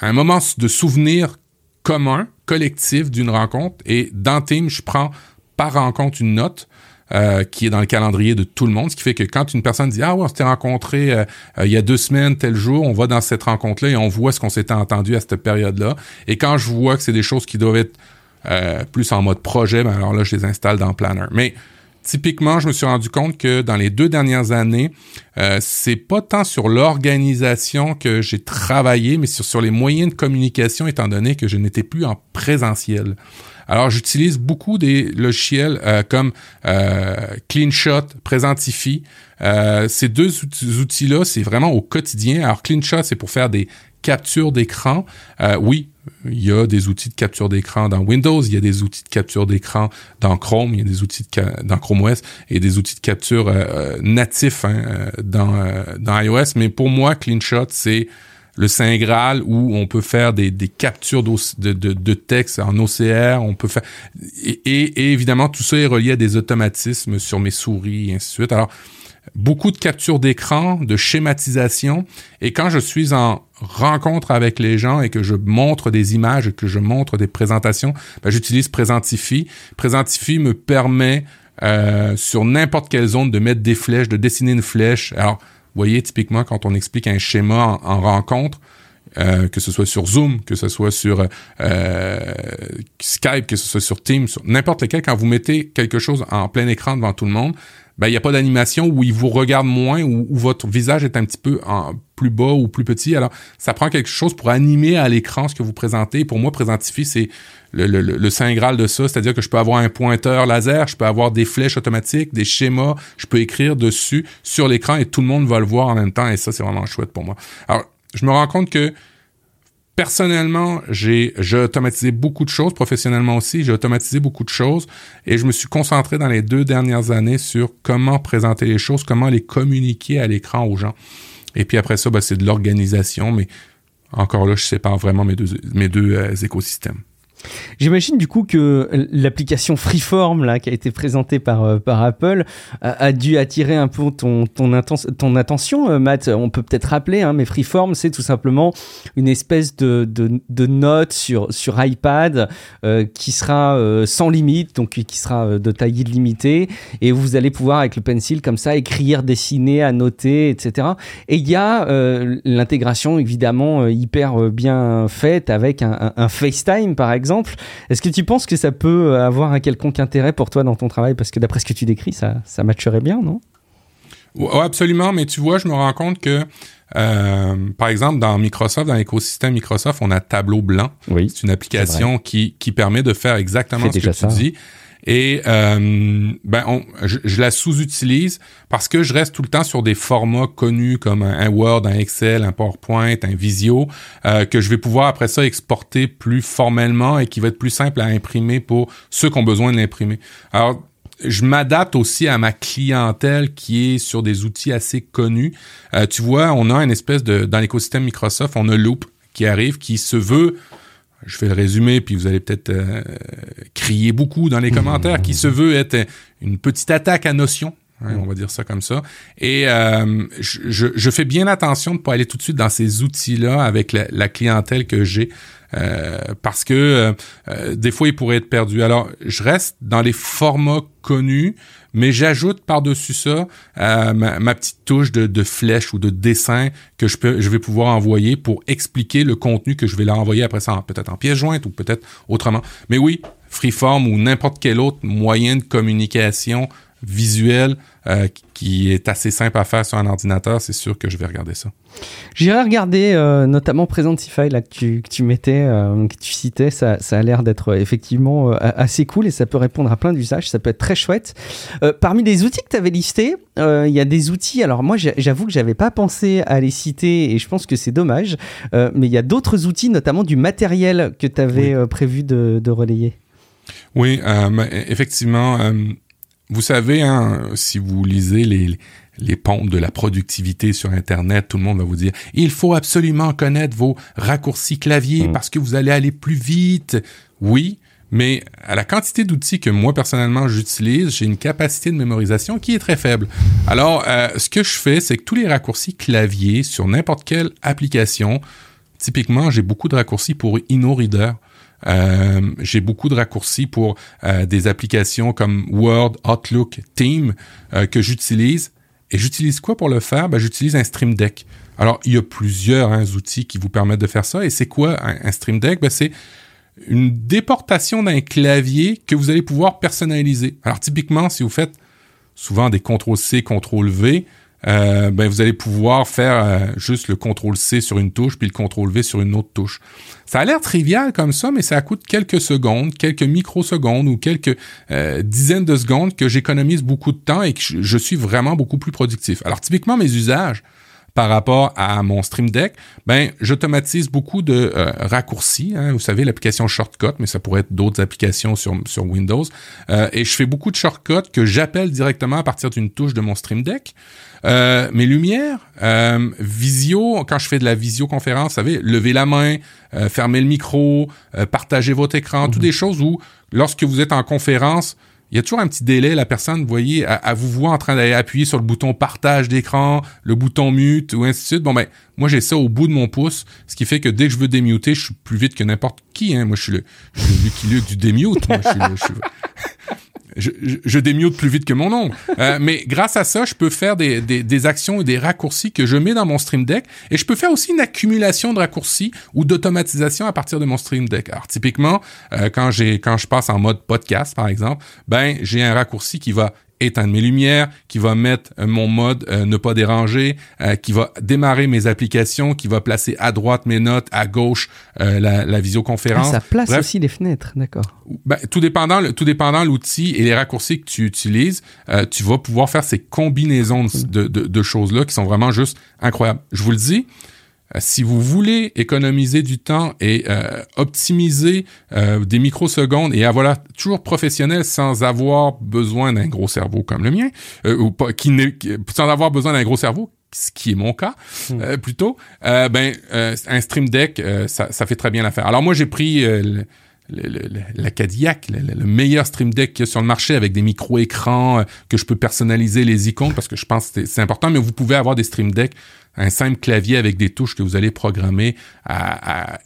un moment de souvenir commun, collectif d'une rencontre. Et dans Team, je prends par rencontre une note. Euh, qui est dans le calendrier de tout le monde, ce qui fait que quand une personne dit ah ouais on s'était rencontré euh, il y a deux semaines tel jour, on va dans cette rencontre là et on voit ce qu'on s'était entendu à cette période là. Et quand je vois que c'est des choses qui doivent être plus en mode projet, ben alors là je les installe dans Planner. Mais typiquement, je me suis rendu compte que dans les deux dernières années, euh, c'est pas tant sur l'organisation que j'ai travaillé, mais sur, sur les moyens de communication, étant donné que je n'étais plus en présentiel. Alors, j'utilise beaucoup des logiciels euh, comme euh, CleanShot, Presentify. Euh, ces deux outils-là, c'est vraiment au quotidien. Alors, CleanShot, c'est pour faire des captures d'écran. Euh, oui, il y a des outils de capture d'écran dans Windows, il y a des outils de capture d'écran dans Chrome, il y a des outils de dans Chrome OS et des outils de capture natifs hein, dans, dans iOS. Mais pour moi, CleanShot, c'est le Saint Graal où on peut faire des, des captures de, de, de, texte en OCR, on peut faire et, et, évidemment tout ça est relié à des automatismes sur mes souris et ainsi de suite. Alors beaucoup de captures d'écran, de schématisation. Et quand je suis en rencontre avec les gens et que je montre des images que je montre des présentations, ben, j'utilise Presentify. Presentify me permet euh, sur n'importe quelle zone de mettre des flèches, de dessiner une flèche. Alors, voyez, typiquement, quand on explique un schéma en, rencontre, euh, que ce soit sur Zoom, que ce soit sur euh, Skype, que ce soit sur Teams, n'importe lequel, quand vous mettez quelque chose en plein écran devant tout le monde, ben il n'y a pas d'animation où il vous regarde moins ou où, votre visage est un petit peu plus bas ou plus petit. Alors, ça prend quelque chose pour animer à l'écran ce que vous présentez. Pour moi, Présentify, c'est le, le, le, saint graal de ça, c'est-à-dire que je peux avoir un pointeur laser, je peux avoir des flèches automatiques, des schémas, je peux écrire dessus sur l'écran et tout le monde va le voir en même temps et ça, c'est vraiment chouette pour moi. Alors, je me rends compte que personnellement, j'ai, automatisé beaucoup de choses, professionnellement aussi, j'ai automatisé beaucoup de choses et je me suis concentré dans les deux dernières années sur comment présenter les choses, comment les communiquer à l'écran aux gens. Et puis après ça, ben, c'est de l'organisation, mais encore là, je sépare vraiment mes deux, mes deux euh, écosystèmes. J'imagine du coup que l'application Freeform là qui a été présentée par euh, Apple a, dû attirer un peu ton ton, attention, euh, Matt. On peut peut-être rappeler, hein, mais Freeform c'est tout simplement une espèce de, de, de note sur sur iPad euh, qui sera sans limite, donc qui sera de taille illimitée, et vous allez pouvoir avec le pencil comme ça écrire, dessiner, annoter, etc. Et il y a l'intégration évidemment hyper bien faite avec un FaceTime par exemple est-ce que tu penses que ça peut avoir un quelconque intérêt pour toi dans ton travail? Parce que d'après ce que tu décris, ça, ça matcherait bien, non? Absolument, mais tu vois, je me rends compte que, euh, par exemple, dans Microsoft, dans l'écosystème Microsoft, on a Tableau Blanc. Oui, c'est une application qui, qui permet de faire exactement ce que tu dis. Et euh, ben je, la sous-utilise parce que je reste tout le temps sur des formats connus comme un, Word, un Excel, un PowerPoint, un Visio, euh, que je vais pouvoir après ça exporter plus formellement et qui va être plus simple à imprimer pour ceux qui ont besoin de l'imprimer. Alors, je m'adapte aussi à ma clientèle qui est sur des outils assez connus. Euh, tu vois, on a une espèce de dans l'écosystème Microsoft, on a Loop qui arrive, qui se veut je vais le résumer, puis vous allez peut-être euh, crier beaucoup dans les commentaires, qui se veut être une petite attaque à Notion. Hein, on va dire ça comme ça. Et euh, je, je, fais bien attention de ne pas aller tout de suite dans ces outils-là avec la, la clientèle que j'ai. Euh, parce que euh, euh, des fois, il pourrait être perdu. Alors, je reste dans les formats connus, mais j'ajoute par-dessus ça ma, petite touche de, de, flèche ou de dessin que je, peux, je vais pouvoir envoyer pour expliquer le contenu que je vais leur envoyer après ça, peut-être en pièce jointe ou peut-être autrement. Mais oui, Freeform ou n'importe quel autre moyen de communication visuel euh, qui est assez simple à faire sur un ordinateur, c'est sûr que je vais regarder ça. J'irai regarder euh, notamment Presentify là, que, tu, que tu mettais, euh, que tu citais. Ça, ça a l'air d'être effectivement assez cool et ça peut répondre à plein d'usages. Ça peut être très chouette. parmi les outils que tu avais listés, il y a des outils. Alors moi, j'avoue que j'avais pas pensé à les citer et je pense que c'est dommage. mais il y a d'autres outils, notamment du matériel que tu avais prévu de, de, relayer. Oui, effectivement. Vous savez, hein, si vous lisez les, les pompes de la productivité sur Internet, tout le monde va vous dire il faut absolument connaître vos raccourcis clavier mm. parce que vous allez aller plus vite. Oui, mais à la quantité d'outils que moi personnellement j'utilise, j'ai une capacité de mémorisation qui est très faible. Alors, euh, ce que je fais, c'est que tous les raccourcis clavier sur n'importe quelle application, typiquement, j'ai beaucoup de raccourcis pour InnoReader. Euh, j'ai beaucoup de raccourcis pour euh, des applications comme Word, Outlook, Team euh, que j'utilise. Et j'utilise quoi pour le faire? Ben, j'utilise un Stream Deck. Alors, il y a plusieurs hein, outils qui vous permettent de faire ça. Et c'est quoi un, Stream Deck? Ben, c'est une déportation d'un clavier que vous allez pouvoir personnaliser. Alors, typiquement, si vous faites souvent des CTRL-C, CTRL-V, euh, ben vous allez pouvoir faire euh, juste le contrôle C sur une touche puis le contrôle V sur une autre touche. Ça a l'air trivial comme ça, mais ça coûte quelques secondes, quelques microsecondes ou quelques euh, dizaines de secondes que j'économise beaucoup de temps et que je suis vraiment beaucoup plus productif. Alors typiquement mes usages, par rapport à mon Stream Deck, ben j'automatise beaucoup de euh, raccourcis. Hein, vous savez l'application Shortcut, mais ça pourrait être d'autres applications sur sur Windows. Euh, et je fais beaucoup de shortcuts que j'appelle directement à partir d'une touche de mon Stream Deck. Euh, mes lumières, euh, visio, quand je fais de la visioconférence, vous savez, lever la main, euh, fermer le micro, partager votre écran, toutes mhm. des choses où, lorsque vous êtes en conférence, il y a toujours un petit délai. La personne, vous voyez, à, vous voir en train d'aller appuyer sur le bouton partage d'écran, le bouton mute ou ainsi de suite. Bon, ben, moi, j'ai ça au bout de mon pouce, ce qui fait que dès que je veux démuter, je suis plus vite que n'importe qui. Hein. Moi, je suis le, je suis le Lucky Luke du démute. Moi, je suis, le, je, je, démute plus vite que mon ombre. Euh, [laughs] mais grâce à ça, je peux faire des, des, actions et des raccourcis que je mets dans mon Stream Deck. Et je peux faire aussi une accumulation de raccourcis ou d'automatisation à partir de mon Stream Deck. Alors, typiquement, euh, quand quand je passe en mode podcast, par exemple, ben j'ai un raccourci qui va éteindre mes lumières, qui va mettre euh, mon mode euh, ne pas déranger, euh, qui va démarrer mes applications, qui va placer à droite mes notes, à gauche la, la, visioconférence. Ah, ça place aussi les fenêtres, d'accord. Ben, tout dépendant, tout dépendant l'outil et les raccourcis que tu utilises, tu vas pouvoir faire ces combinaisons de, de, de choses-là qui sont vraiment juste incroyables. Je vous le dis, si vous voulez économiser du temps et euh, optimiser euh, des microsecondes et avoir toujours professionnel sans avoir besoin d'un gros cerveau comme le mien, ou pas, qui sans avoir besoin d'un gros cerveau, ce qui est mon cas hmm. plutôt, ben un Stream Deck, ça, ça, fait très bien l'affaire. Alors moi j'ai pris la Cadillac, le, meilleur Stream Deck qu'il y a sur le marché avec des micro-écrans que je peux personnaliser les icônes parce que je pense que c'est important, mais vous pouvez avoir des Stream Deck un simple clavier avec des touches que vous allez programmer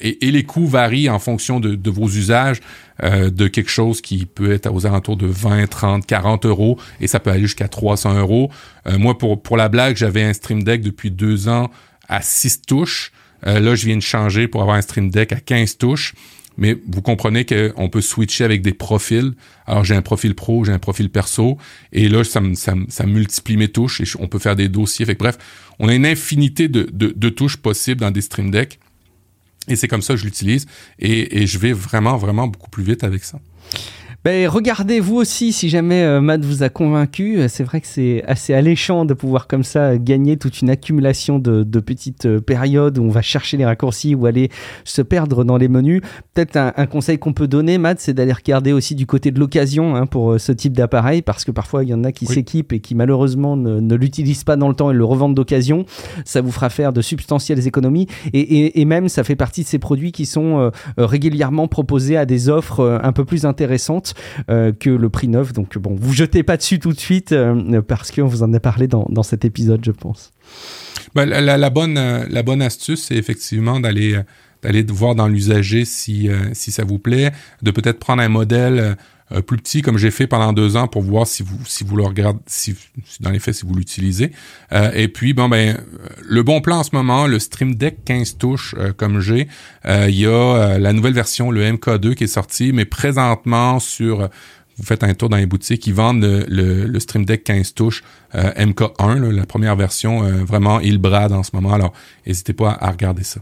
et, les coûts varient en fonction de, vos usages euh, de quelque chose qui peut être aux alentours de 20, 30, 40 euros et ça peut aller jusqu'à 300 euros. Euh, moi, pour, pour la blague, j'avais un Stream Deck depuis deux ans à 6 touches. Euh, là, je viens de changer pour avoir un Stream Deck à 15 touches mais vous comprenez qu'on peut switcher avec des profils. Alors j'ai un profil pro, j'ai un profil perso, et là ça, ça, ça multiplie mes touches et on peut faire des dossiers. Fait bref, on a une infinité de, de, de touches possibles dans des Stream Deck, et c'est comme ça que je l'utilise, et, et je vais vraiment vraiment beaucoup plus vite avec ça. Ben, regardez vous aussi si jamais euh, Matt vous a convaincu. C'est vrai que c'est assez alléchant de pouvoir comme ça gagner toute une accumulation de, petites euh, périodes où on va chercher les raccourcis ou aller se perdre dans les menus. Peut-être un, conseil qu'on peut donner, Matt, c'est d'aller regarder aussi du côté de l'occasion hein, pour ce type d'appareil parce que parfois il y en a qui s'équipent et qui malheureusement ne, l'utilisent pas dans le temps et le revendent d'occasion. Ça vous fera faire de substantielles économies et, même ça fait partie de ces produits qui sont régulièrement proposés à des offres un peu plus intéressantes euh, que le prix neuf. Donc bon, vous jetez pas dessus tout de suite euh, parce qu'on vous en a parlé dans, dans cet épisode, je pense. Ben, la, bonne, euh, la bonne astuce, c'est effectivement d'aller d'aller voir dans l'usager si, si ça vous plaît, de peut-être prendre un modèle euh, plus petit comme j'ai fait pendant deux ans pour voir si vous si vous le regardez si, dans les faits si vous l'utilisez euh, et puis bon ben le bon plan en ce moment le Stream Deck 15 touches euh, comme j'ai il y a la nouvelle version le MK2 qui est sorti mais présentement sur vous faites un tour dans les boutiques, ils vendent le, le, Stream Deck 15 touches MK1, la première version, vraiment il brade en ce moment. Alors, n'hésitez pas à regarder ça.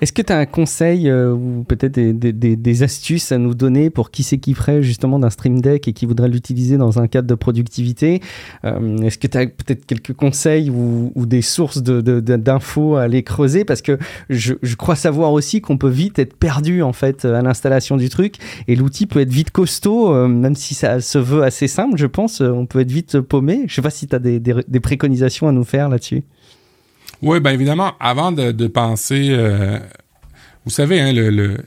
Est-ce que tu as un conseil euh, ou peut-être des, astuces à nous donner pour qui s'équiperait justement d'un Stream Deck et qui voudrait l'utiliser dans un cadre de productivité? Euh, Est-ce que tu as peut-être quelques conseils ou, des sources d'infos à aller creuser? Parce que je, crois savoir aussi qu'on peut vite être perdu en fait à l'installation du truc et l'outil peut être vite costaud, euh, même si ça se veut assez simple, je pense, on peut être vite paumé. Je sais pas si tu as des préconisations à nous faire là-dessus. Oui, bien évidemment, avant de, de penser, euh, vous savez, hein, le, le,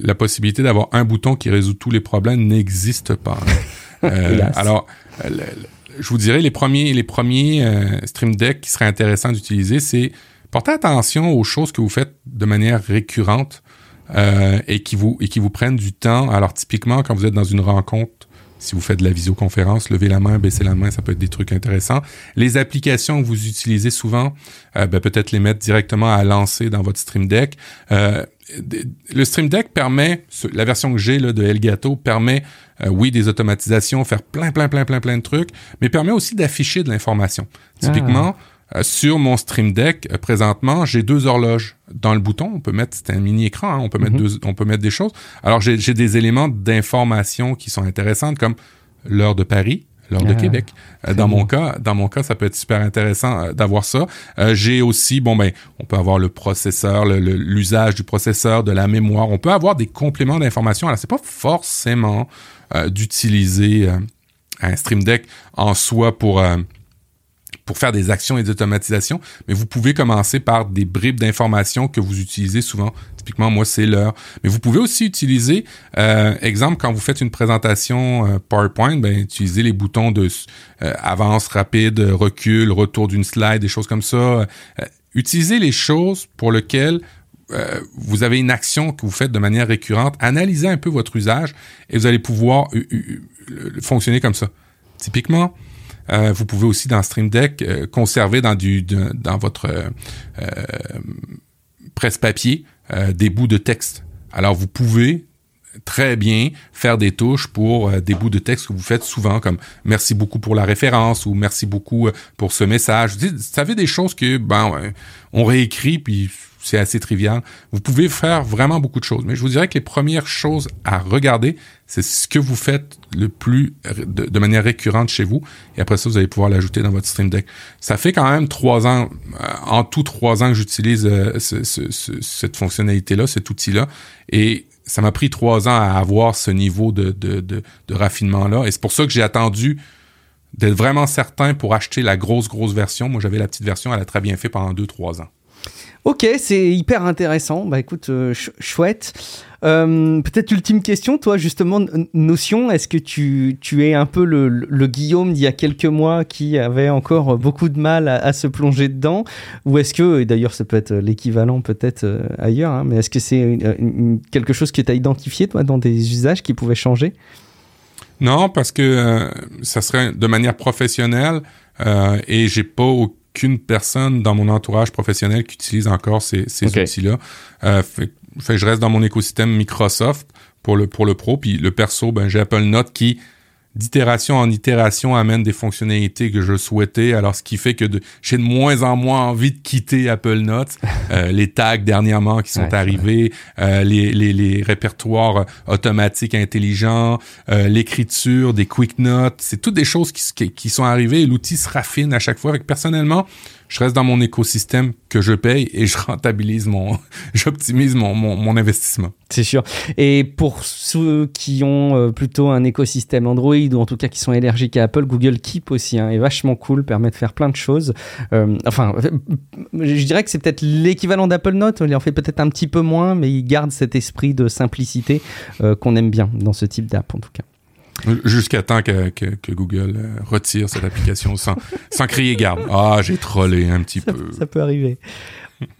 la possibilité d'avoir un bouton qui résout tous les problèmes n'existe pas. [laughs] Euh, alors, je vous dirais, les premiers, les premiers euh, Stream Deck qui seraient intéressants d'utiliser, c'est porter attention aux choses que vous faites de manière récurrente et, qui vous, et qui vous prennent du temps. Alors, typiquement, quand vous êtes dans une rencontre si vous faites de la visioconférence, lever la main, baisser la main, ça peut être des trucs intéressants. Les applications que vous utilisez souvent, euh, ben, peut-être les mettre directement à lancer dans votre Stream Deck. Euh, le Stream Deck permet, la version que j'ai de Elgato permet, euh, oui, des automatisations, faire plein, plein, plein, plein, plein de trucs, mais permet aussi d'afficher de l'information. Typiquement, ah. Euh, sur mon Stream Deck, euh, présentement, j'ai deux horloges dans le bouton. On peut mettre, c'est un mini écran, hein, on peut mettre mhm. deux, on peut mettre des choses. Alors j'ai des éléments d'information qui sont intéressantes comme l'heure de Paris, l'heure de ah, Québec. Euh, dans mon cas, dans mon cas, ça peut être super intéressant d'avoir ça. j'ai aussi, bon ben, on peut avoir le processeur, l'usage du processeur, de la mémoire. On peut avoir des compléments d'information. Alors c'est pas forcément d'utiliser un Stream Deck en soi pour pour faire des actions et des automatisations, mais vous pouvez commencer par des bribes d'informations que vous utilisez souvent. Typiquement, moi, c'est l'heure. Mais vous pouvez aussi utiliser, euh, exemple, quand vous faites une présentation euh, PowerPoint, ben, utilisez les boutons de euh, avance rapide, recul, retour d'une slide, des choses comme ça. utilisez les choses pour lesquelles vous avez une action que vous faites de manière récurrente. Analysez un peu votre usage et vous allez pouvoir fonctionner comme ça. Typiquement, euh, vous pouvez aussi dans Stream Deck euh, conserver dans dans votre euh, presse-papier des bouts de texte. Alors vous pouvez très bien faire des touches pour des bouts de texte que vous faites souvent, comme merci beaucoup pour la référence ou merci beaucoup pour ce message. Vous savez des choses que ben on réécrit puis c'est assez trivial. Vous pouvez faire vraiment beaucoup de choses, mais je vous dirais que les premières choses à regarder, c'est ce que vous faites le plus de, manière récurrente chez vous, et après ça, vous allez pouvoir l'ajouter dans votre Stream Deck. Ça fait quand même trois ans, euh, en tout trois ans que j'utilise euh, cette fonctionnalité-là, cet outil-là, et ça m'a pris trois ans à avoir ce niveau de, de, de, raffinement-là, et c'est pour ça que j'ai attendu d'être vraiment certain pour acheter la grosse, grosse version. Moi, j'avais la petite version, elle a très bien fait pendant deux, trois ans. Ok, c'est hyper intéressant. Bah écoute, euh, chouette. Euh, peut-être ultime question, toi justement, Notion, est-ce que tu, tu, es un peu le, Guillaume d'il y a quelques mois qui avait encore beaucoup de mal à, se plonger dedans? Ou est-ce que, et d'ailleurs ça peut être l'équivalent peut-être euh, ailleurs, hein, mais est-ce que c'est quelque chose que tu as identifié toi dans des usages qui pouvaient changer? Non, parce que ça serait de manière professionnelle et j'ai pas qu'une personne dans mon entourage professionnel qui utilise encore ces, outils-là. Euh, fait, je reste dans mon écosystème Microsoft pour le, pour le pro. Puis le perso, ben, j'ai Apple Note qui, d'itération en itération amène des fonctionnalités que je souhaitais. Alors, ce qui fait que j'ai de moins en moins envie de quitter Apple Notes. [laughs] Euh, les tags dernièrement qui sont arrivés, euh, les, les, les, répertoires automatiques intelligents, euh, l'écriture, des quick notes, c'est toutes des choses qui, qui, sont arrivées et l'outil se raffine à chaque fois. Avec personnellement, je reste dans mon écosystème que je paye et je rentabilise mon, [laughs] j'optimise mon, mon, investissement. C'est sûr. Et pour ceux qui ont euh, plutôt un écosystème Android ou en tout cas qui sont allergiques à Apple, Google Keep aussi hein, est vachement cool, permet de faire plein de choses. Euh, enfin, je dirais que c'est peut-être l'équivalent d'Apple Note. Il en fait peut-être un petit peu moins, mais il garde cet esprit de simplicité euh, qu'on aime bien dans ce type d'app en tout cas. Jusqu'à temps que, que, que, Google euh, retire cette application sans, sans crier garde. Ah, j'ai trollé un petit peu. Ça peut arriver.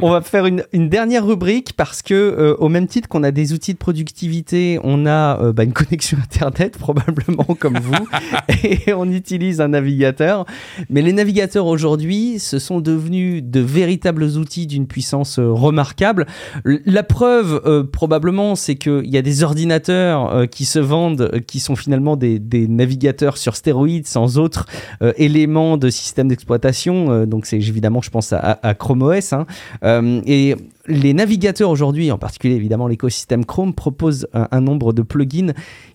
On va faire une, dernière rubrique parce que, euh, au même titre qu'on a des outils de productivité, on a euh, bah, une [laughs] connexion Internet, probablement comme vous, [laughs] et on utilise un navigateur. Mais les navigateurs aujourd'hui, ce sont devenus de véritables outils d'une puissance euh, remarquable. La preuve, probablement, c'est qu'il y a des ordinateurs qui se vendent, qui sont finalement des, navigateurs sur stéroïdes, sans autres éléments de système d'exploitation. donc, c'est évidemment, je pense à, à Chrome OS. Hein. Euh, et les navigateurs aujourd'hui, en particulier évidemment l'écosystème Chrome, proposent un, nombre de plugins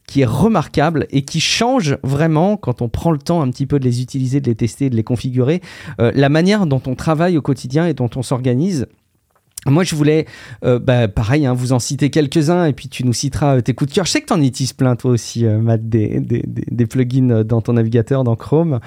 qui est remarquable et qui change vraiment, quand on prend le temps un petit peu de les utiliser, de les tester, de les configurer, euh, la manière dont on travaille au quotidien et dont on s'organise. Moi, je voulais, euh, bah, pareil, hein, vous en citer quelques-uns et puis tu nous citeras euh, tes coups de cœur. Je sais que tu en utilises plein, toi aussi, euh, Matt, des, des, plugins dans ton navigateur, dans Chrome.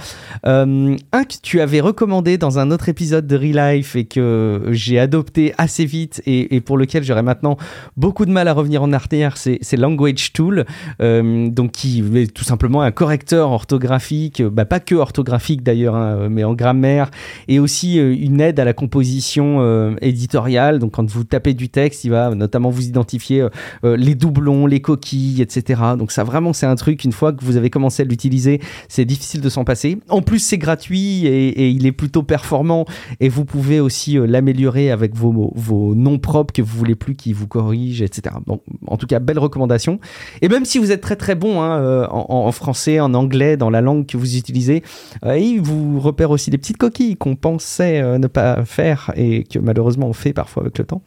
un que tu avais recommandé dans un autre épisode de Relife et que j'ai adopté assez vite et, et pour lequel j'aurais maintenant beaucoup de mal à revenir en arrière, c'est Language Tool, donc qui est tout simplement un correcteur orthographique, bah, pas que orthographique d'ailleurs, hein, mais en grammaire et aussi une aide à la composition éditoriale donc quand vous tapez du texte, il va notamment vous identifier euh, euh, les doublons, les coquilles, etc. Donc ça vraiment c'est un truc, une fois que vous avez commencé à l'utiliser, c'est difficile de s'en passer. En plus c'est gratuit et, il est plutôt performant et vous pouvez aussi euh, l'améliorer avec vos, vos noms propres que vous voulez plus qui vous corrigent, etc. Bon, en tout cas, belle recommandation. Et même si vous êtes très très bon hein, en, français, en anglais, dans la langue que vous utilisez, il vous repère aussi des petites coquilles qu'on pensait ne pas faire et que malheureusement on fait parfois avec le temps.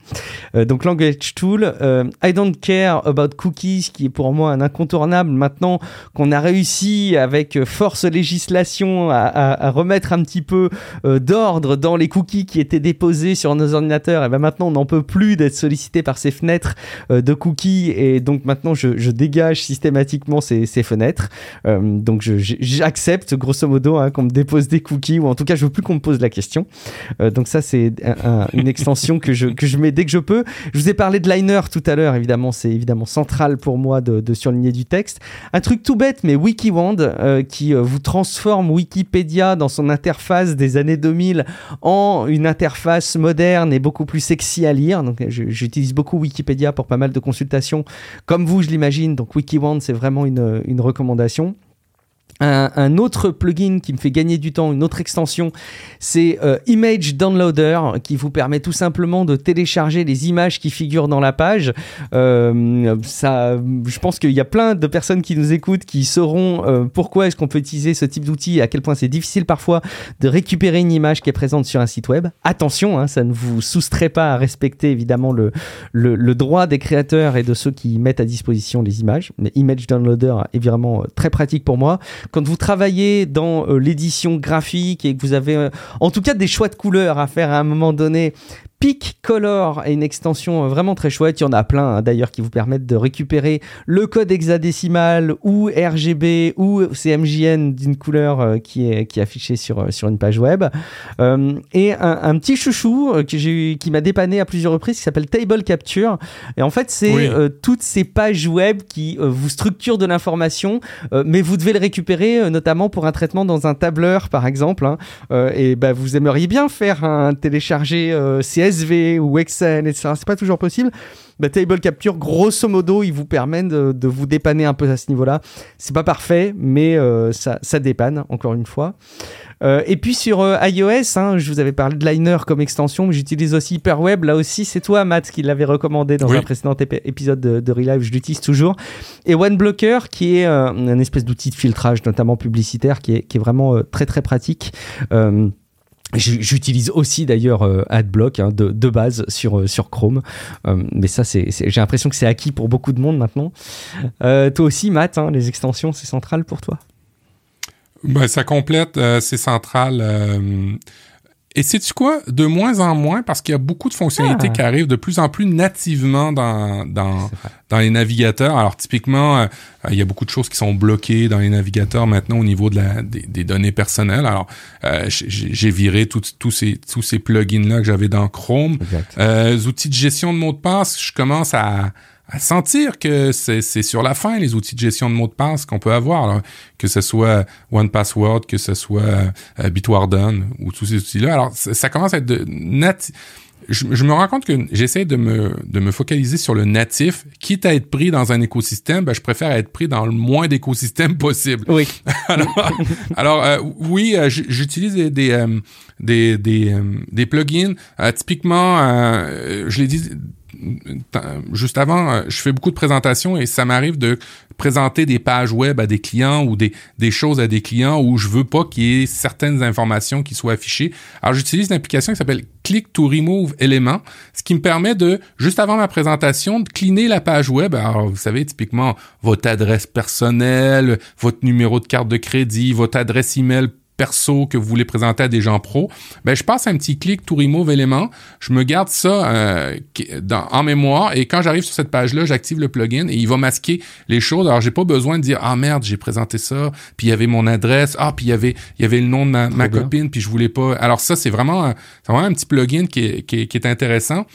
Euh, donc Language Tool, euh, I Don't Care About Cookies, qui est pour moi un incontournable maintenant qu'on a réussi avec force législation à, remettre un petit peu euh, d'ordre dans les cookies qui étaient déposés sur nos ordinateurs. Et ben maintenant on n'en peut plus d'être sollicité par ces fenêtres de cookies et donc maintenant je, dégage systématiquement ces, fenêtres. donc j'accepte grosso modo hein, qu'on me dépose des cookies ou en tout cas je veux plus qu'on me pose la question. donc ça c'est une extension que je, que je mets dès que je peux. Je vous ai parlé de Liner tout à l'heure, évidemment, c'est évidemment central pour moi de, de, surligner du texte. Un truc tout bête, mais WikiWand, euh, qui euh, vous transforme Wikipédia dans son interface des années 2000 en une interface moderne et beaucoup plus sexy à lire. Donc, j'utilise beaucoup Wikipédia pour pas mal de consultations, comme vous, je l'imagine. Donc, WikiWand, c'est vraiment une, une recommandation. Un, autre plugin qui me fait gagner du temps, une autre extension, c'est euh, Image Downloader qui vous permet tout simplement de télécharger les images qui figurent dans la page. Euh, je pense qu'il y a plein de personnes qui nous écoutent qui sauront euh, pourquoi est-ce qu'on peut utiliser ce type d'outil à quel point c'est difficile parfois de récupérer une image qui est présente sur un site web. Attention, hein, ça ne vous soustrait pas à respecter évidemment le, droit des créateurs et de ceux qui mettent à disposition les images. Mais Image Downloader est vraiment très pratique pour moi quand vous travaillez dans euh, l'édition graphique et que vous avez euh, en tout cas des choix de couleurs à faire à un moment donné, Peak Color est une extension euh, vraiment très chouette. Il y en a plein hein, d'ailleurs qui vous permettent de récupérer le code hexadécimal ou RGB ou CMJN d'une couleur euh, qui, est, qui est affichée sur, euh, sur une page web. et un, petit chouchou que j'ai qui m'a dépanné à plusieurs reprises qui s'appelle Table Capture. Et en fait, c'est toutes ces pages web qui vous structurent de l'information, mais vous devez le récupérer notamment pour un traitement dans un tableur par exemple. Hein. et bah, vous aimeriez bien faire un télécharger CSV CSV ou Excel, etc. C'est pas toujours possible. Bah, Table Capture, grosso modo, il vous permet de, de vous dépanner un peu à ce niveau-là. C'est pas parfait, mais euh, ça, ça dépanne, encore une fois. Euh, et puis sur euh, iOS, hein, je vous avais parlé de Liner comme extension, mais j'utilise aussi Hyperweb. Là aussi, c'est toi, Matt, qui l'avait recommandé dans un précédent épisode de, de Relive. Je l'utilise toujours. Et OneBlocker, qui est un espèce d'outil de filtrage, notamment publicitaire, qui est, qui est vraiment très très pratique. J'utilise aussi d'ailleurs AdBlock hein, de, base sur, sur Chrome, mais ça, j'ai l'impression que c'est acquis pour beaucoup de monde maintenant. toi aussi, Matt, hein, les extensions, c'est central pour toi? Ben, ça complète, euh, c'est central. Euh, et sais-tu quoi? De moins en moins, parce qu'il y a beaucoup de fonctionnalités ah. qui arrivent de plus en plus nativement dans, dans, dans les navigateurs. Alors, typiquement, euh, il y a beaucoup de choses qui sont bloquées dans les navigateurs maintenant au niveau de la, des, données personnelles. Alors, j'ai viré tous ces, tous ces plugins-là que j'avais dans Chrome. les outils de gestion de mots de passe, je commence à à sentir que c'est sur la fin les outils de gestion de mots de passe qu'on peut avoir, que ce soit One Password, que ce soit euh, Bitwarden ou tous ces outils-là. Alors ça, commence à être de net. Je, me rends compte que j'essaie de me, de me focaliser sur le natif. Quitte à être pris dans un écosystème, ben, je préfère être pris dans le moins d'écosystèmes [laughs] possible. Oui. [laughs] alors, euh, oui, euh, j'utilise des, des, des, des, des, plugins. typiquement, je l'ai dit juste avant, euh, je fais beaucoup de présentations et ça m'arrive de présenter des pages web à des clients ou des, choses à des clients où je veux pas qu'il y ait certaines informations qui soient affichées. Alors, j'utilise une application qui s'appelle Click to Remove Element, ce qui me permet de, juste avant ma présentation, de cleaner la page web. Alors, vous savez, typiquement, votre adresse personnelle, votre numéro de carte de crédit, votre adresse email perso que vous voulez présenter à des gens pros, ben je passe un petit clic to remove élément, je me garde ça euh, dans, en mémoire et quand j'arrive sur cette page-là, j'active le plugin et il va masquer les choses. Alors j'ai pas besoin de dire ah merde j'ai présenté ça, puis il y avait mon adresse, ah puis il y avait il y avait le nom de ma, copine puis je voulais pas. Alors ça c'est vraiment c'est vraiment un petit plugin qui est, qui est, intéressant.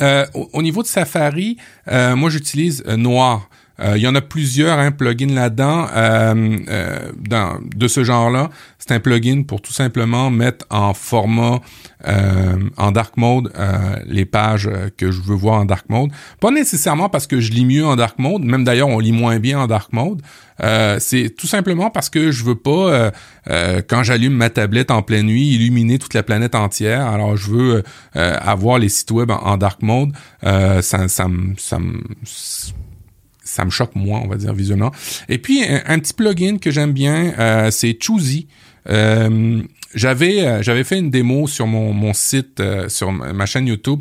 Euh, au, niveau de Safari, euh, moi j'utilise Noir. Euh, il y en a plusieurs hein, plugins là-dedans euh, euh, de ce genre-là. C'est un plugin pour tout simplement mettre en format en dark mode les pages que je veux voir en dark mode. Pas nécessairement parce que je lis mieux en dark mode, même d'ailleurs on lit moins bien en dark mode. c'est tout simplement parce que je veux pas quand j'allume ma tablette en pleine nuit illuminer toute la planète entière. Alors je veux avoir les sites web en, dark mode. ça, ça, ça, ça ça me choque moins, on va dire, visuellement. Et puis, un, petit plugin que j'aime bien, euh, c'est Choosy. Euh, j'avais euh, j'avais fait une démo sur mon, mon site sur ma chaîne YouTube.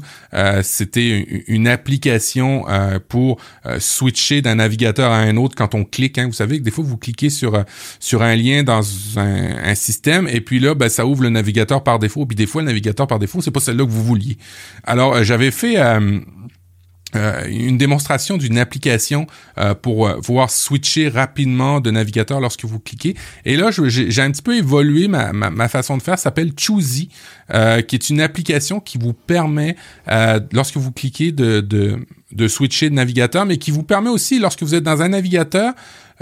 C'était une, application pour switcher d'un navigateur à un autre quand on clique. Hein. Vous savez que des fois vous cliquez sur sur un lien dans un, un système et puis là ben, ça ouvre le navigateur par défaut. Puis des fois le navigateur par défaut c'est pas celle-là que vous vouliez. Alors j'avais fait euh, une démonstration d'une application euh, pour euh, pouvoir switcher rapidement de navigateur lorsque vous cliquez. Et là, j'ai un petit peu évolué ma, ma, façon de faire. Ça s'appelle Choosy, qui est une application qui vous permet, lorsque vous cliquez, de, de, de switcher de navigateur, mais qui vous permet aussi, lorsque vous êtes dans un navigateur,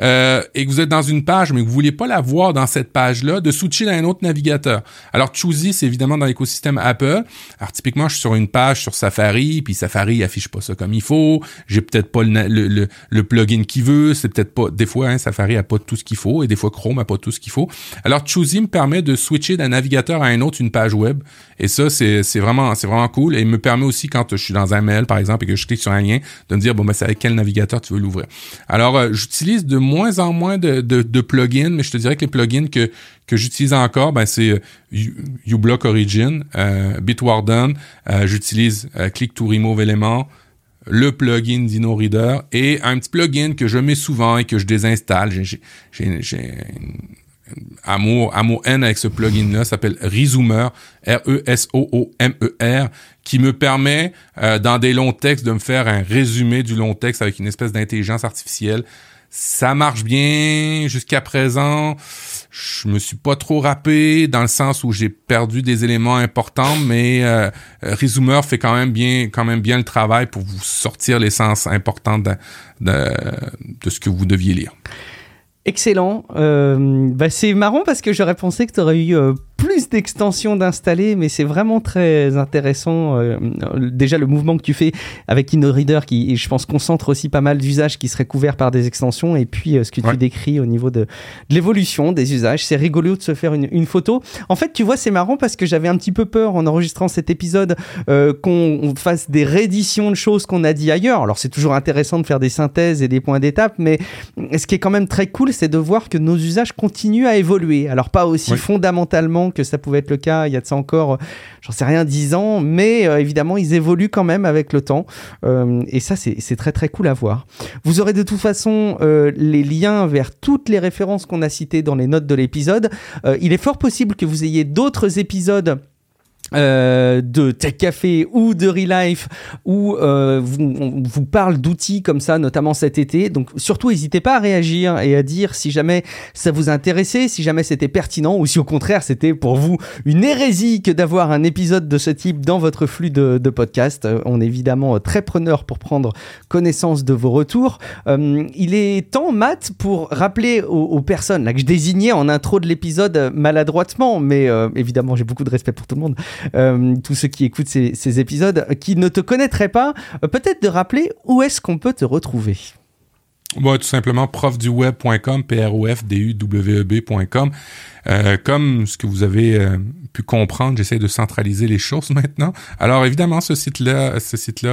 euh, et que vous êtes dans une page, mais que vous voulez pas la voir dans cette page-là, de switcher dans un autre navigateur. Alors, Choosy, c'est évidemment dans l'écosystème Apple. Alors, typiquement, je suis sur une page sur Safari, puis Safari affiche pas ça comme il faut. J'ai peut-être pas le, le, le, plugin qu'il veut. C'est peut-être pas... Des fois, hein, Safari a pas tout ce qu'il faut, et des fois, Chrome a pas tout ce qu'il faut. Alors, Choosy me permet de switcher d'un navigateur à un autre une page web. Et ça, c'est vraiment, c'est vraiment cool. Et il me permet aussi, quand je suis dans un mail, par exemple, et que je clique sur un lien, de me dire, bon, ben, c'est avec quel navigateur tu veux l'ouvrir. Alors, euh, j'utilise de moins en moins de, plugins, mais je te dirais que les plugins que, que j'utilise encore, ben, c'est euh, uBlock Origin, euh, Bitwarden, euh, j'utilise Click to Remove Element, le plugin DinoReader et un petit plugin que je mets souvent et que je désinstalle. J'ai amour, amour N avec ce plugin-là, s'appelle Rezoomer, R-E-S-O-O-M-E-R, qui me permet, dans des longs textes, de me faire un résumé du long texte avec une espèce d'intelligence artificielle ça marche bien jusqu'à présent. Je me suis pas trop rappé dans le sens où j'ai perdu des éléments importants, mais euh, Resumer fait quand même bien, quand même bien le travail pour vous sortir l'essence importante de, de, ce que vous deviez lire. Excellent. Euh, bah c'est marrant parce que j'aurais pensé que tu aurais eu euh, plus d'extensions d'installer, mais c'est vraiment très intéressant. Euh, déjà, le mouvement que tu fais avec InnoReader, qui, je pense, concentre aussi pas mal d'usages qui seraient couverts par des extensions, et puis euh, ce que tu décris au niveau de, l'évolution des usages. C'est rigolo de se faire une, photo. En fait, tu vois, c'est marrant parce que j'avais un petit peu peur en enregistrant cet épisode euh, qu'on fasse des rééditions de choses qu'on a dit ailleurs. Alors, c'est toujours intéressant de faire des synthèses et des points d'étape, mais ce qui est quand même très cool, c'est de voir que nos usages continuent à évoluer. Alors, pas aussi fondamentalement que ça pouvait être le cas il y a de ça encore, j'en sais rien, 10 ans, mais euh, évidemment, ils évoluent quand même avec le temps. Euh, et ça, c'est très très cool à voir. Vous aurez de toute façon euh, les liens vers toutes les références qu'on a citées dans les notes de l'épisode. il est fort possible que vous ayez d'autres épisodes euh, de Tech Café ou de Relife où euh, vous, on vous parle d'outils comme ça, notamment cet été. Donc surtout, n'hésitez pas à réagir et à dire si jamais ça vous intéressait, si jamais c'était pertinent ou si au contraire c'était pour vous une hérésie que d'avoir un épisode de ce type dans votre flux de, podcast. Euh, on est évidemment très preneur pour prendre connaissance de vos retours. Euh, il est temps, Matt, pour rappeler aux, aux, personnes là que je désignais en intro de l'épisode maladroitement, mais euh, évidemment j'ai beaucoup de respect pour tout le monde. Euh, tous ceux qui écoutent ces, épisodes, qui ne te connaîtraient pas, euh, peut-être de rappeler où est-ce qu'on peut te retrouver. Bon, tout simplement profduweb.com, p r o f d u w e b.com. Euh, comme ce que vous avez pu comprendre, j'essaie de centraliser les choses [laughs] maintenant. Alors évidemment, ce site-là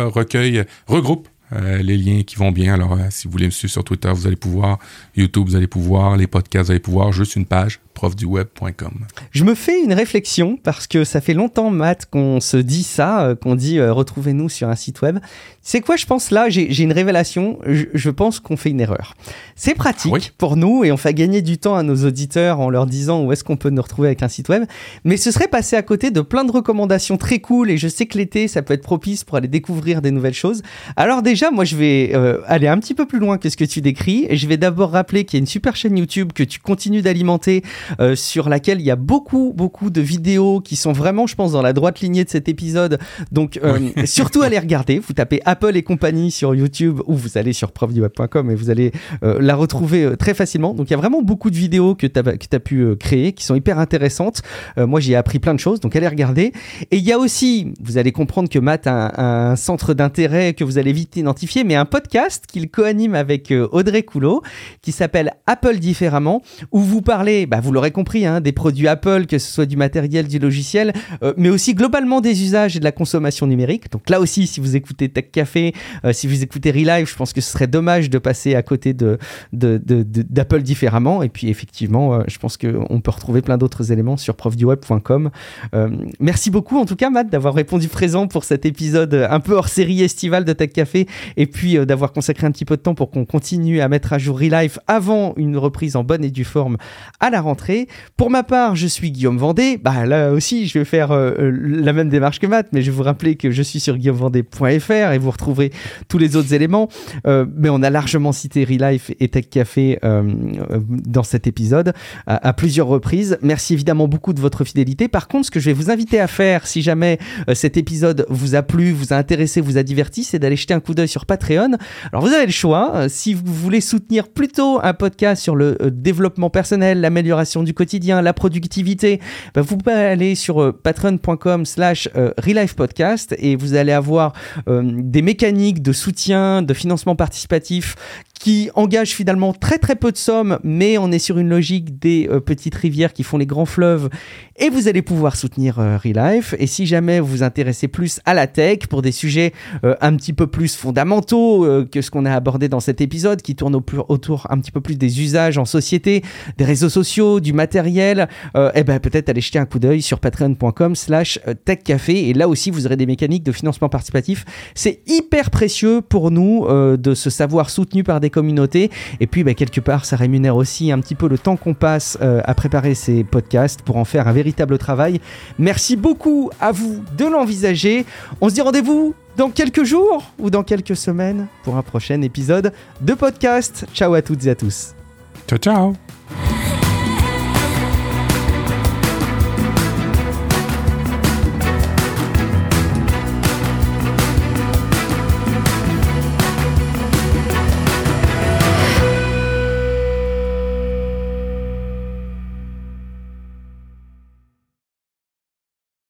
recueille, regroupe les liens qui vont bien. Alors, si vous voulez me suivre sur Twitter, vous allez pouvoir. YouTube, vous allez pouvoir. Les podcasts, vous allez pouvoir. Juste une page profduweb.com. Je me fais une réflexion parce que ça fait longtemps, Matt, qu'on se dit ça, euh, qu'on dit euh, retrouvez-nous sur un site web. C'est quoi, je pense là, j'ai une révélation, je, pense qu'on fait une erreur. C'est pratique pour nous et on fait gagner du temps à nos auditeurs en leur disant où est-ce qu'on peut nous retrouver avec un site web, mais ce serait passé à côté de plein de recommandations très cool et je sais que l'été, ça peut être propice pour aller découvrir des nouvelles choses. Alors déjà, moi, je vais euh, aller un petit peu plus loin que ce que tu décris je vais d'abord rappeler qu'il y a une super chaîne YouTube que tu continues d'alimenter euh, sur laquelle il y a beaucoup, beaucoup de vidéos qui sont vraiment, je pense, dans la droite lignée de cet épisode. Donc, euh, [laughs] surtout allez regarder. Vous tapez Apple et compagnie sur YouTube ou vous allez sur profduweb.com et vous allez euh, la retrouver très facilement. Donc, il y a vraiment beaucoup de vidéos que tu as, as, pu créer qui sont hyper intéressantes. moi, j'ai appris plein de choses, donc allez regarder. Et il y a aussi, vous allez comprendre que Matt a un, centre d'intérêt que vous allez vite identifier, mais un podcast qu'il co-anime avec Audrey Coulot qui s'appelle Apple différemment, où vous parlez, bah, vous compris, hein, des produits Apple, que ce soit du matériel, du logiciel, euh, mais aussi globalement des usages et de la consommation numérique. Donc là aussi, si vous écoutez Tech Café, euh, si vous écoutez Relive, je pense que ce serait dommage de passer à côté de, d'Apple différemment. Et puis effectivement, euh, je pense qu'on peut retrouver plein d'autres éléments sur profduweb.com. merci beaucoup en tout cas, Matt, d'avoir répondu présent pour cet épisode un peu hors série estivale de Tech Café et puis d'avoir consacré un petit peu de temps pour qu'on continue à mettre à jour Relive avant une reprise en bonne et due forme à la rentrée. Pour ma part, je suis Guillaume Vendée. Bah là aussi, je vais faire euh, euh, la même démarche que Matt, mais je vais vous rappeler que je suis sur guillaumevendée.fr et vous retrouverez tous les autres éléments. Euh, mais on a largement cité Relife et Tech Café dans cet épisode à, plusieurs reprises. Merci évidemment beaucoup de votre fidélité. Par contre, ce que je vais vous inviter à faire, si jamais cet épisode vous a plu, vous a intéressé, vous a diverti, c'est d'aller jeter un coup d'œil sur Patreon. Alors vous avez le choix. Si vous voulez soutenir plutôt un podcast sur le développement personnel, l'amélioration du quotidien, la productivité, bah, vous pouvez aller sur euh, patreon.com slash euh, podcast et vous allez avoir euh, des mécaniques de soutien, de financement participatif qui engage finalement très très peu de sommes, mais on est sur une logique des euh, petites rivières qui font les grands fleuves, et vous allez pouvoir soutenir euh, Relife. Et si jamais vous vous intéressez plus à la tech pour des sujets euh, un petit peu plus fondamentaux que ce qu'on a abordé dans cet épisode, qui tourne autour un petit peu plus des usages en société, des réseaux sociaux, du matériel, eh ben peut-être aller jeter un coup d'œil sur patreon.com/slash techcafé. Et là aussi, vous aurez des mécaniques de financement participatif. C'est hyper précieux pour nous de se savoir soutenu par communautés. Et puis, bah, quelque part, ça rémunère aussi un petit peu le temps qu'on passe euh, à préparer ces podcasts pour en faire un véritable travail. Merci beaucoup à vous de l'envisager. On se dit rendez-vous dans quelques jours ou dans quelques semaines pour un prochain épisode de podcast. Ciao à toutes et à tous. Ciao, ciao.